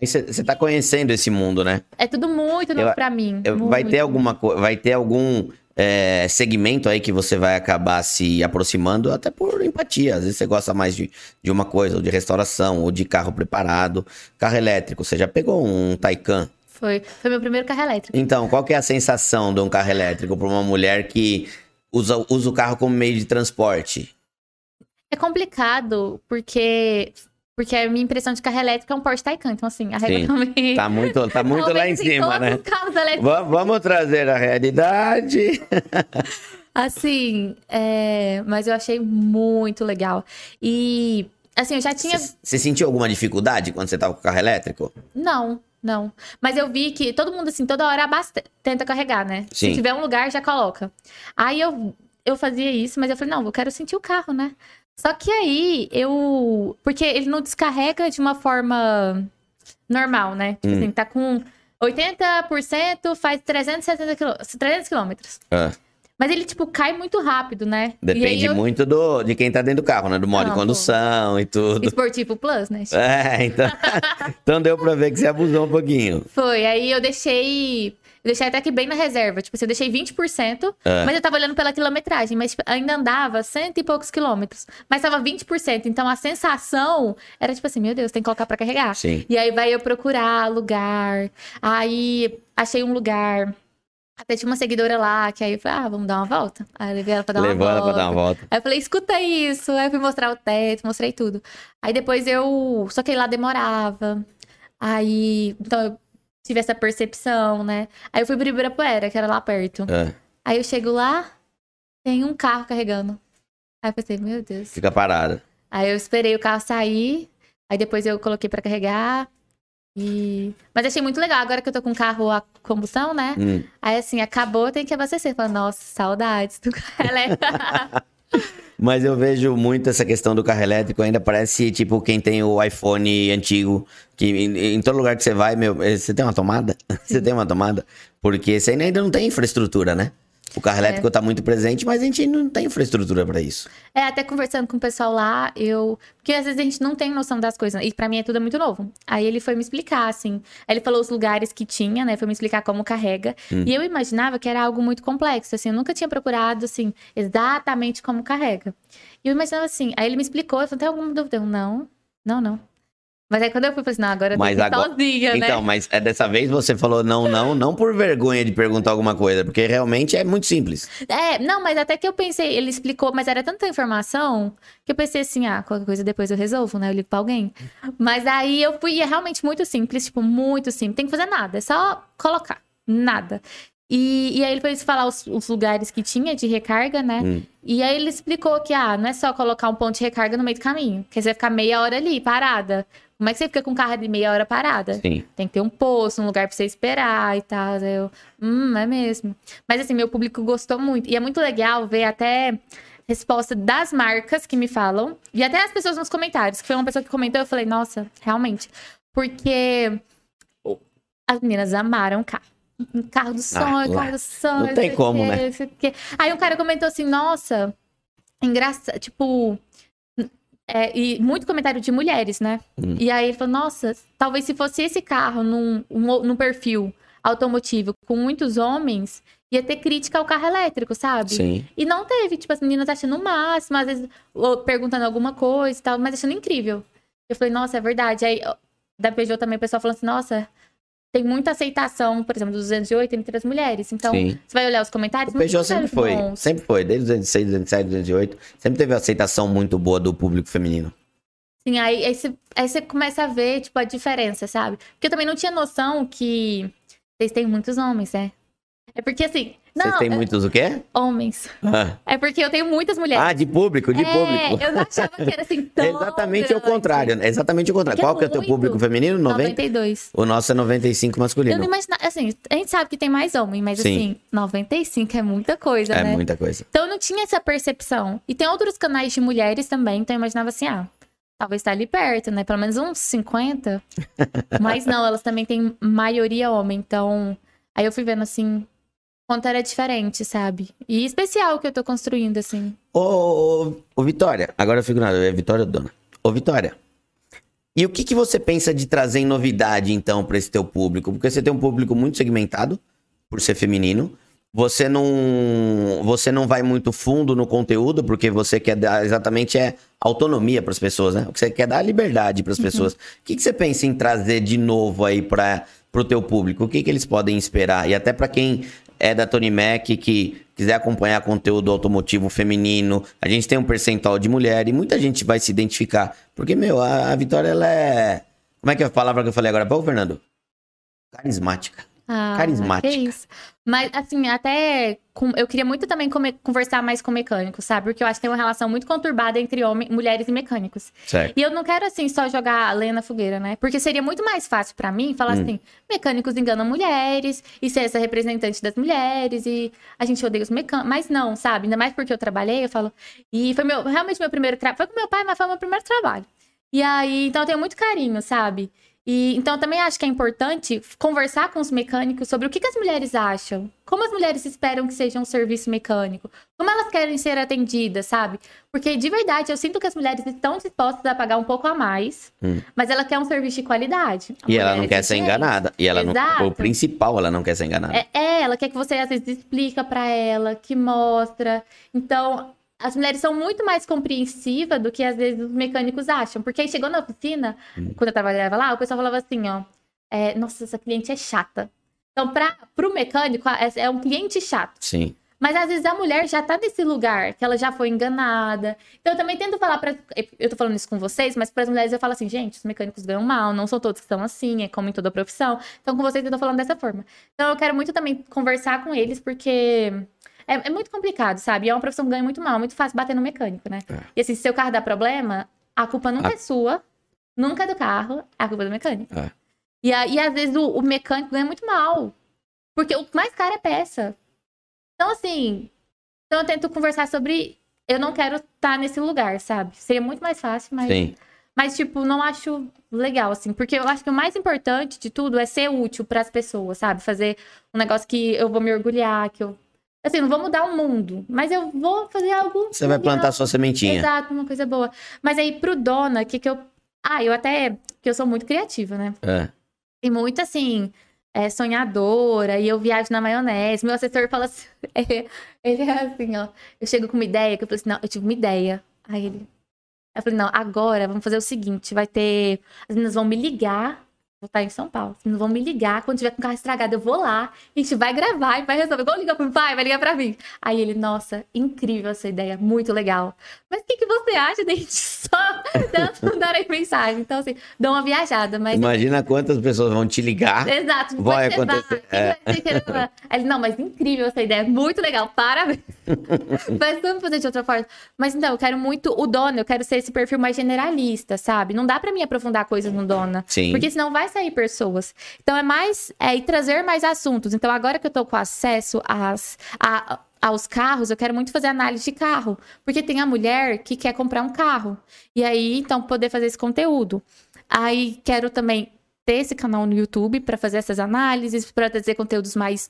Aí você tá conhecendo esse mundo, né? É tudo muito novo Eu- pra mim. Eu- vai muito. ter alguma vai ter algum é, segmento aí que você vai acabar se aproximando, até por empatia. Às vezes você gosta mais de, de uma coisa, ou de restauração, ou de carro preparado. Carro elétrico, você já pegou um Taycan? Foi, foi meu primeiro carro elétrico. Então, qual que é a sensação de um carro elétrico para uma mulher que usa, usa o carro como meio de transporte? É complicado, porque. Porque a minha impressão de carro elétrico é um Porsche Taycan. Então, assim, a regra Sim. também. Tá muito, tá muito lá em cima, né? os carros elétricos Va- Vamos trazer a realidade. Assim, é, mas eu achei muito legal. E, assim, eu já tinha. Você sentiu alguma dificuldade quando você tava com o carro elétrico? Não, não. Mas eu vi que todo mundo, assim, toda hora abaste... tenta carregar, né? Sim. Se tiver um lugar, já coloca. Aí eu, eu fazia isso, mas eu falei, não, eu quero sentir o carro, né? Só que aí eu. Porque ele não descarrega de uma forma normal, né? Tipo Hum. assim, tá com 80%, faz 370 quilô- 300 quilômetros. Ah, Mas ele, tipo, cai muito rápido, né? Depende eu- muito do, de quem tá dentro do carro, né? Do modo Não, de pô. condução e tudo. Esportivo Plus, né? É, então, então deu pra ver que você abusou um pouquinho. Foi, aí eu deixei. Eu deixei até que bem na reserva. Tipo assim, eu deixei 20%, É. mas eu tava olhando pela quilometragem, mas tipo, ainda andava cento e poucos quilômetros. Mas tava 20%. Então a sensação era tipo assim, meu Deus, tem que colocar pra carregar. Sim. E aí vai eu procurar lugar. Aí achei um lugar. Até tinha uma seguidora lá, que aí eu falei, ah, vamos dar uma volta. Aí eu levei ela pra dar Levou uma ela volta. pra dar uma volta. Aí eu falei, escuta isso. Aí eu fui mostrar o teto, mostrei tudo. Aí depois eu. Só que lá demorava. Aí. Então eu tive essa percepção, né? Aí eu fui pro Ibirapuera, que era lá perto. É. Aí eu chego lá, tem um carro carregando. Aí eu pensei, meu Deus. Fica parada. Aí eu esperei o carro sair, aí depois eu coloquei para carregar. E... Mas achei muito legal, agora que eu tô com o carro a combustão, né? Hum. Aí assim, acabou, tem que abastecer. Falei, nossa, saudades do carro elétrico. Mas eu vejo muito essa questão do carro elétrico, ainda parece tipo quem tem o iPhone antigo, que em, em todo lugar que você vai, meu, eh, você tem uma tomada? você tem uma tomada? Porque você ainda não tem infraestrutura, né? O carro elétrico está é. muito presente, mas a gente não tem infraestrutura para isso. É, até conversando com o pessoal lá, eu. Porque às vezes a gente não tem noção das coisas. E para mim é tudo muito novo. Aí ele foi me explicar, assim. Aí ele falou os lugares que tinha, né? Foi me explicar como carrega. Hum. E eu imaginava que era algo muito complexo, assim. Eu nunca tinha procurado, assim, exatamente como carrega. E eu imaginava assim. Aí ele me explicou, eu falei, tem alguma dúvida? Eu, não, não, não. Mas aí quando eu fui, falei assim, não, agora eu mas tenho agora... sozinha, né? Então, mas é dessa vez você falou não, não, não por vergonha de perguntar alguma coisa, porque realmente é muito simples. É, não, mas até que eu pensei, ele explicou, mas era tanta informação que eu pensei assim, ah, qualquer coisa depois eu resolvo, né? Eu ligo pra alguém. Mas aí eu fui, e é realmente muito simples, tipo, muito simples. Tem que fazer nada, é só colocar. Nada. E, e aí ele foi falar os, os, lugares que tinha de recarga, né? Hum. E aí ele explicou que, ah, não é só colocar um ponto de recarga no meio do caminho, porque você vai ficar meia hora ali, parada. Como é que você fica com o carro de meia hora parada? Sim. Tem que ter um posto, um lugar pra você esperar e tal. Eu, hum, é mesmo. Mas assim, meu público gostou muito. E é muito legal ver até resposta das marcas que me falam. E até as pessoas nos comentários. Que foi uma pessoa que comentou, eu falei, nossa, realmente. Porque as meninas amaram o carro. Carro do ah, sonho, ah, carro do sonho. Não tem como, né? Aí um cara comentou assim, nossa, engraçado, tipo é, e muito comentário de mulheres, né? Hum. E aí ele falou: nossa, talvez se fosse esse carro num, um, num perfil automotivo com muitos homens, ia ter crítica ao carro elétrico, sabe? Sim. E não teve, tipo, as meninas achando o máximo, às vezes perguntando alguma coisa e tal, mas achando incrível. Eu falei, nossa, é verdade. Aí da Peugeot também o pessoal falou assim, nossa, tem muita aceitação, por exemplo, dos 208 entre as mulheres. Então, Sim. você vai olhar os comentários. O Peugeot sempre foi, bons. sempre foi, desde 206, 207, 208, sempre teve aceitação muito boa do público feminino. Sim, aí, aí, você, aí você começa a ver, tipo, a diferença, sabe? Porque eu também não tinha noção que vocês têm muitos homens, né? É porque assim. Você tem muitos o quê? Homens. Ah. É porque eu tenho muitas mulheres. Ah, de público, de é, público. Eu não achava que era assim tão Exatamente o contrário. Exatamente o contrário. Qual que é o teu público feminino? 90? 92. O nosso é 95 masculino. Eu não imagina, assim, a gente sabe que tem mais homem, mas Sim. assim, 95 é muita coisa, é né? É muita coisa. Então eu não tinha essa percepção. E tem outros canais de mulheres também, então eu imaginava assim, ah, talvez tá ali perto, né? Pelo menos uns 50. mas não, elas também têm maioria homem, então aí eu fui vendo assim, quanto era diferente, sabe? E especial que eu tô construindo, assim. Ô, ô, ô Vitória, agora eu fico nada, é Vitória Dona. Ô, Vitória, e o que, que você pensa de trazer novidade, então, para esse teu público? Porque você tem um público muito segmentado, por ser feminino. Você não, você não vai muito fundo no conteúdo, porque você quer dar exatamente é autonomia para as pessoas, né? O que você quer dar é liberdade para as uhum. pessoas. O que, que você pensa em trazer de novo aí para o teu público? O que, que eles podem esperar? E até para quem é da Tony Mac, que quiser acompanhar conteúdo automotivo feminino, a gente tem um percentual de mulher e muita gente vai se identificar. Porque, meu, a, a Vitória, ela é. Como é que é a palavra que eu falei agora há Fernando? Carismática. Ah, carismática. Que isso. Mas, assim, até com, eu queria muito também come, conversar mais com mecânicos, sabe? Porque eu acho que tem uma relação muito conturbada entre homens, mulheres e mecânicos. Certo. E eu não quero, assim, só jogar a lenha na fogueira, né? Porque seria muito mais fácil para mim falar hum. assim: mecânicos enganam mulheres, e ser essa representante das mulheres, e a gente odeia os mecânicos. Mas não, sabe? Ainda mais porque eu trabalhei, eu falo. E foi meu, realmente meu primeiro trabalho. Foi com meu pai, mas foi meu primeiro trabalho. E aí, então eu tenho muito carinho, sabe? E, então, eu também acho que é importante conversar com os mecânicos sobre o que, que, as mulheres acham. Como as mulheres esperam que seja um serviço mecânico. Como elas querem ser atendidas, sabe? Porque, de verdade, eu sinto que as mulheres estão dispostas a pagar um pouco a mais, hum. mas ela quer um serviço de qualidade. A e ela não quer ser enganada. E ela Exato. não, o principal, ela não quer ser enganada. É, é, ela quer que você, às vezes, explica para ela, que mostra. Então, as mulheres são muito mais compreensivas do que às vezes os mecânicos acham. Porque aí chegou na oficina, hum. quando eu trabalhava lá, o pessoal falava assim, ó. É, Nossa, essa cliente é chata. Então, para o mecânico, é, é um cliente chato. Sim. Mas às vezes a mulher já tá nesse lugar, que ela já foi enganada. Então eu também tento falar para Eu tô falando isso com vocês, mas para as mulheres eu falo assim, gente, os mecânicos ganham mal, não são todos que estão assim, é como em toda profissão. Então com vocês eu tô falando dessa forma. Então eu quero muito também conversar com eles, porque É, é, muito complicado, sabe? E é uma profissão que ganha muito mal, muito fácil bater no mecânico, né? É. E assim, se seu carro dá problema, a culpa nunca a... é sua, nunca é do carro, é a culpa é do mecânico. É. E, a, e às vezes o, o mecânico ganha muito mal. Porque o mais caro é peça. Então, assim, então eu tento conversar sobre. Eu não quero estar tá nesse lugar, sabe? Seria muito mais fácil, mas. Sim. Mas, tipo, não acho legal, assim. Porque eu acho que o mais importante de tudo é ser útil para as pessoas, sabe? Fazer um negócio que eu vou me orgulhar, que eu. Assim, não vou mudar o mundo, mas eu vou fazer algo. Você vai plantar sua sementinha. Exato, uma coisa boa. Mas aí, pro Dona, o que, que eu. Ah, eu até. que eu sou muito criativa, né? É. E muito assim é, sonhadora e eu viajo na maionese. Meu assessor fala assim, ele é assim, ó. Eu chego com uma ideia, que eu falei assim, não, eu tive uma ideia. Aí ele. Eu falei, não, agora vamos fazer o seguinte: vai ter. As meninas vão me ligar vou estar em São Paulo. Vocês não vão me ligar. Quando tiver com o carro estragado, eu vou lá. A gente vai gravar e vai resolver. Vamos ligar pro pai, vai ligar pra mim. Aí ele, nossa, incrível essa ideia, muito legal. Mas o que, que você acha de a gente só mandar aí mensagem? Então, assim, dá uma viajada. Mas... Imagina quantas pessoas vão te ligar. Exato. Vai acontecer. É. Aí ele, não, mas incrível essa ideia, muito legal, parabéns. mas vamos fazer de outra forma. Mas então, eu quero muito o dono, eu quero ser esse perfil mais generalista, sabe? Não dá pra mim aprofundar coisas no dona. Sim. Porque senão vai sair pessoas. Então é mais é, e trazer mais assuntos. Então agora que eu tô com acesso às, a, aos carros, eu quero muito fazer análise de carro, porque tem a mulher que quer comprar um carro. E aí, então, poder fazer esse conteúdo. Aí quero também ter esse canal no YouTube para fazer essas análises, para trazer conteúdos mais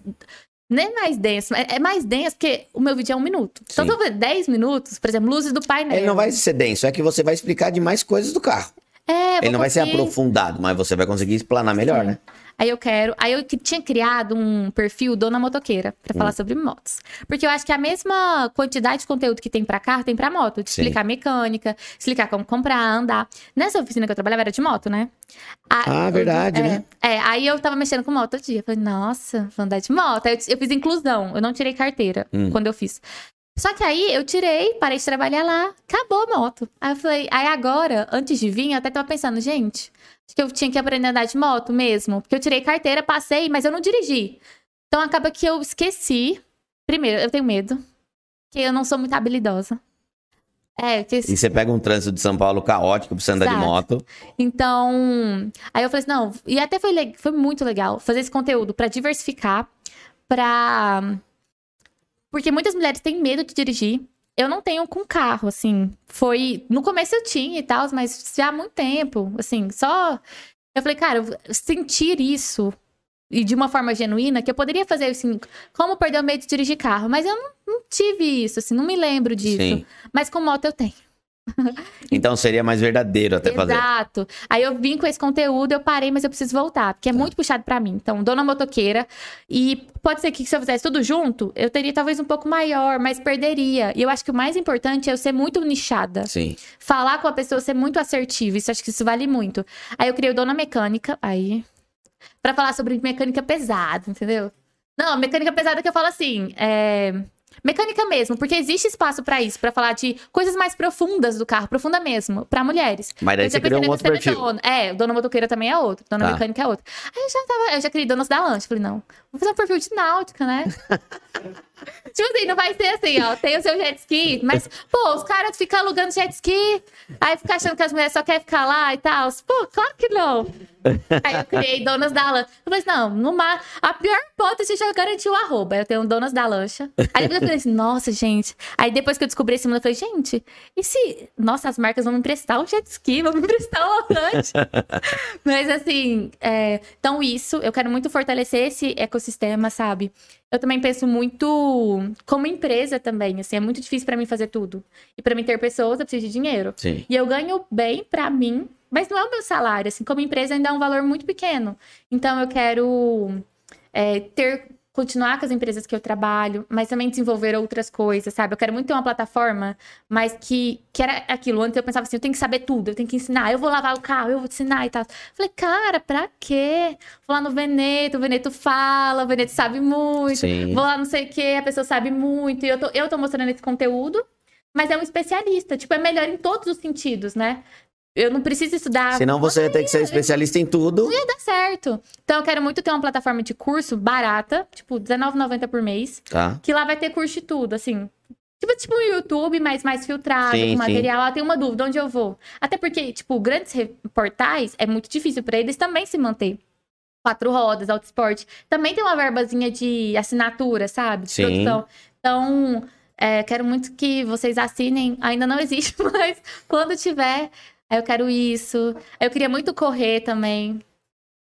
nem mais denso, é mais denso porque o meu vídeo é um minuto. Sim. Então, eu 10 minutos, por exemplo, luzes do painel. Ele não vai ser denso, é que você vai explicar de mais coisas do carro. É, Ele não vai ser aprofundado, mas você vai conseguir explanar melhor, Sim. né? Aí eu quero. Aí eu tinha criado um perfil Dona Motoqueira para hum. falar sobre motos. Porque eu acho que a mesma quantidade de conteúdo que tem para carro tem para moto. De explicar mecânica, explicar como comprar, andar. Nessa oficina que eu trabalhava era de moto, né? ah, verdade, eu, né? É, é, aí eu tava mexendo com moto outro dia. Falei, nossa, vou andar de moto. Aí eu, eu fiz inclusão. Eu não tirei carteira hum. quando eu fiz. Só que aí eu tirei, parei de trabalhar lá, acabou a moto. Aí eu falei, aí agora, antes de vir, eu até tava pensando, gente, acho que eu tinha que aprender a andar de moto mesmo. Porque eu tirei carteira, passei, mas eu não dirigi. Então acaba que eu esqueci. Primeiro, eu tenho medo. Que eu não sou muito habilidosa. É, que... E você pega um trânsito de São Paulo caótico pra você andar Exato. de moto. Então, aí eu falei assim, não, e até foi, foi muito legal fazer esse conteúdo para diversificar, para porque muitas mulheres têm medo de dirigir. Eu não tenho com carro, assim. Foi. No começo eu tinha e tal, mas já há muito tempo. Assim, só. Eu falei, cara, sentir isso e de uma forma genuína, que eu poderia fazer assim, como perder o medo de dirigir carro. Mas eu não, não tive isso, assim, não me lembro disso. Sim. Mas com moto eu tenho. Então seria mais verdadeiro até fazer. Exato. Aí eu vim com esse conteúdo, eu parei, mas eu preciso voltar, porque é tá. muito puxado para mim. Então, dona motoqueira. E pode ser que se eu fizesse tudo junto, eu teria talvez um pouco maior, mas perderia. E eu acho que o mais importante é eu ser muito nichada. Sim. Falar com a pessoa, ser muito assertivo. Isso acho que isso vale muito. Aí eu criei o Dona Mecânica, aí. para falar sobre mecânica pesada, entendeu? Não, mecânica pesada que eu falo assim, é Mecânica mesmo, porque existe espaço para isso, para falar de coisas mais profundas do carro, profunda mesmo, para mulheres. Mas daí você criou um outro perfil. Dona. É, dona motoqueira também é outro, dona tá. mecânica é outro. Aí eu já tava, eu já criei donas da lancha, falei, não, vou fazer um perfil de náutica, né? tipo assim, não vai ser assim, ó, tem o seu jet ski, mas, pô, os caras ficam alugando jet ski, aí fica achando que as mulheres só querem ficar lá e tal. Pô, claro que não. Aí eu criei Donas da Lancha. Eu falei assim, não, numa, a pior hipótese já garantiu o arroba. Eu tenho Donas da Lancha. Aí depois eu falei assim, nossa, gente. Aí depois que eu descobri esse mundo, eu falei, gente, e se, nossa, as marcas vão me emprestar um jet ski, vão me emprestar um lanche. Mas assim, é, então isso, eu quero muito fortalecer esse ecossistema, sabe? Eu também penso muito como empresa também, assim, é muito difícil para mim fazer tudo. E para mim ter pessoas, eu preciso de dinheiro. Sim. E eu ganho bem para mim, mas não é o meu salário, assim, como empresa ainda é um valor muito pequeno. Então eu quero é, ter continuar com as empresas que eu trabalho, mas também desenvolver outras coisas, sabe? Eu quero muito ter uma plataforma, mas que, que era aquilo. Antes eu pensava assim, eu tenho que saber tudo, eu tenho que ensinar, eu vou lavar o carro, eu vou te ensinar e tal. Falei, cara, pra quê? Vou lá no Veneto, o Veneto fala, o Veneto sabe muito. Sim. Vou lá não sei o quê, a pessoa sabe muito. E eu tô, eu tô mostrando esse conteúdo, mas é um especialista. Tipo, é melhor em todos os sentidos, né? Eu não preciso estudar. Senão você ia ter que ser especialista em tudo. Não ia dar certo. Então eu quero muito ter uma plataforma de curso barata, tipo R$19,90 por mês. Tá. Que lá vai ter curso de tudo, assim. Tipo, tipo um YouTube, mas mais filtrado, sim, com material. Ela tem uma dúvida, onde eu vou? Até porque, tipo, grandes portais é muito difícil para eles também se manter. Quatro rodas, auto esporte. Também tem uma verbazinha de assinatura, sabe? De sim. produção. Então, é, quero muito que vocês assinem. Ainda não existe, mas quando tiver, eu quero isso. Eu queria muito correr também.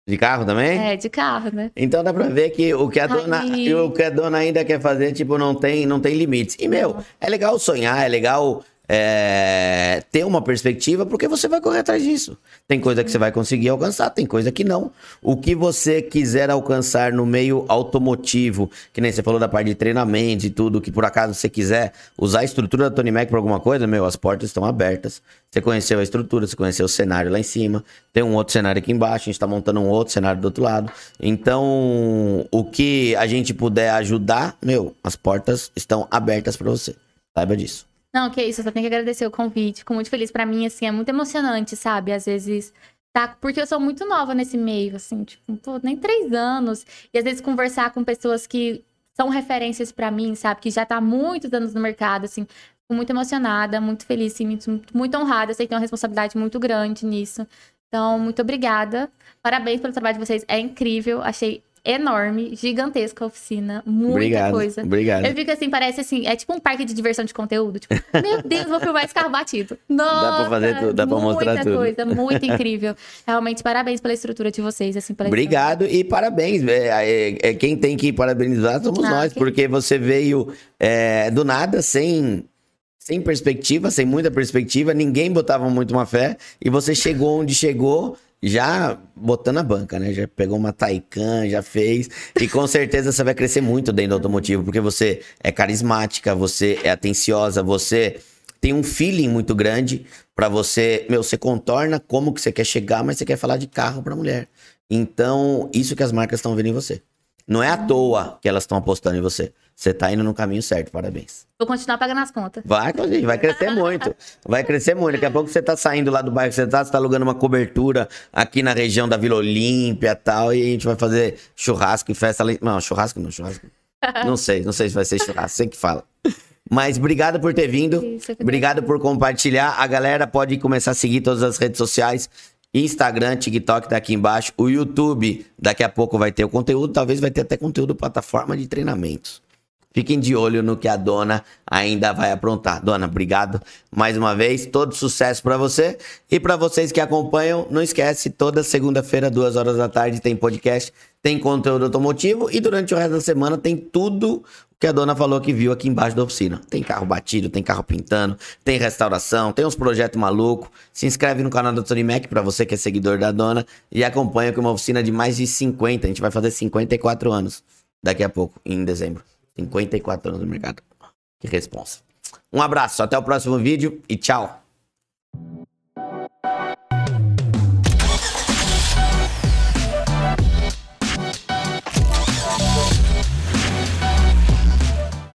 De carro também? É, de carro, né? Então dá pra ver que o que a dona, o que a dona ainda quer fazer, tipo, não tem, não tem limites. E, meu, é legal sonhar, é legal é, ter uma perspectiva, porque você vai correr atrás disso. Tem coisa que você vai conseguir alcançar, tem coisa que não. O que você quiser alcançar no meio automotivo, que nem você falou da parte de treinamento e tudo, que por acaso você quiser usar a estrutura da Tony Mac para alguma coisa, meu, as portas estão abertas. Você conheceu a estrutura, você conheceu o cenário lá em cima, tem um outro cenário aqui embaixo, a gente está montando um outro cenário do outro lado. Então, o que a gente puder ajudar, meu, as portas estão abertas para você. Saiba disso. Não, que isso, eu só tenho que agradecer o convite. Fico muito feliz para mim, assim, é muito emocionante, sabe? Às vezes, tá? Porque eu sou muito nova nesse meio, assim, tipo, nem três anos. E às vezes conversar com pessoas que são referências para mim, sabe? Que já tá há muitos anos no mercado, assim. Fico muito emocionada, muito feliz, assim, muito, muito honrada. Sei que tem uma responsabilidade muito grande nisso. Então, muito obrigada. Parabéns pelo trabalho de vocês. É incrível. Achei enorme, gigantesca oficina, muita obrigado, coisa. Obrigado. Eu fico assim, parece assim, é tipo um parque de diversão de conteúdo. Tipo, meu Deus, vou filmar esse carro batido. Nossa, dá pra fazer tudo, dá pra mostrar muita tudo. coisa, muito incrível. Realmente, parabéns pela estrutura de vocês, assim, pela Obrigado e parabéns. É, é, é, quem tem que parabenizar somos ah, nós, que... porque você veio é, do nada, sem sem perspectiva, sem muita perspectiva, ninguém botava muito uma fé, e você chegou onde chegou já botando a banca, né? Já pegou uma Taycan, já fez. E com certeza você vai crescer muito dentro do automotivo, porque você é carismática, você é atenciosa, você tem um feeling muito grande para você, meu, você contorna como que você quer chegar, mas você quer falar de carro para mulher. Então, isso que as marcas estão vendo em você. Não é à toa que elas estão apostando em você. Você tá indo no caminho certo, parabéns. Vou continuar pagando as contas. Vai, vai crescer muito. Vai crescer muito. Daqui a pouco você tá saindo lá do bairro que você tá, você tá alugando uma cobertura aqui na região da Vila Olímpia e tal, e a gente vai fazer churrasco e festa ali. Não, churrasco não, churrasco. Não sei, não sei se vai ser churrasco, você que fala. Mas obrigado por ter vindo. Isso, obrigado por compartilhar. A galera pode começar a seguir todas as redes sociais. Instagram, TikTok tá aqui embaixo. O YouTube, daqui a pouco vai ter o conteúdo. Talvez vai ter até conteúdo plataforma de treinamentos. Fiquem de olho no que a dona ainda vai aprontar. Dona, obrigado mais uma vez. Todo sucesso para você. E para vocês que acompanham, não esquece, toda segunda-feira, duas horas da tarde, tem podcast, tem conteúdo automotivo. E durante o resto da semana tem tudo que a dona falou que viu aqui embaixo da oficina. Tem carro batido, tem carro pintando, tem restauração, tem uns projetos malucos. Se inscreve no canal da Tony Mac para você que é seguidor da dona e acompanha com uma oficina de mais de 50. A gente vai fazer 54 anos daqui a pouco, em dezembro. 54 anos no mercado. Que responsa. Um abraço, até o próximo vídeo e tchau.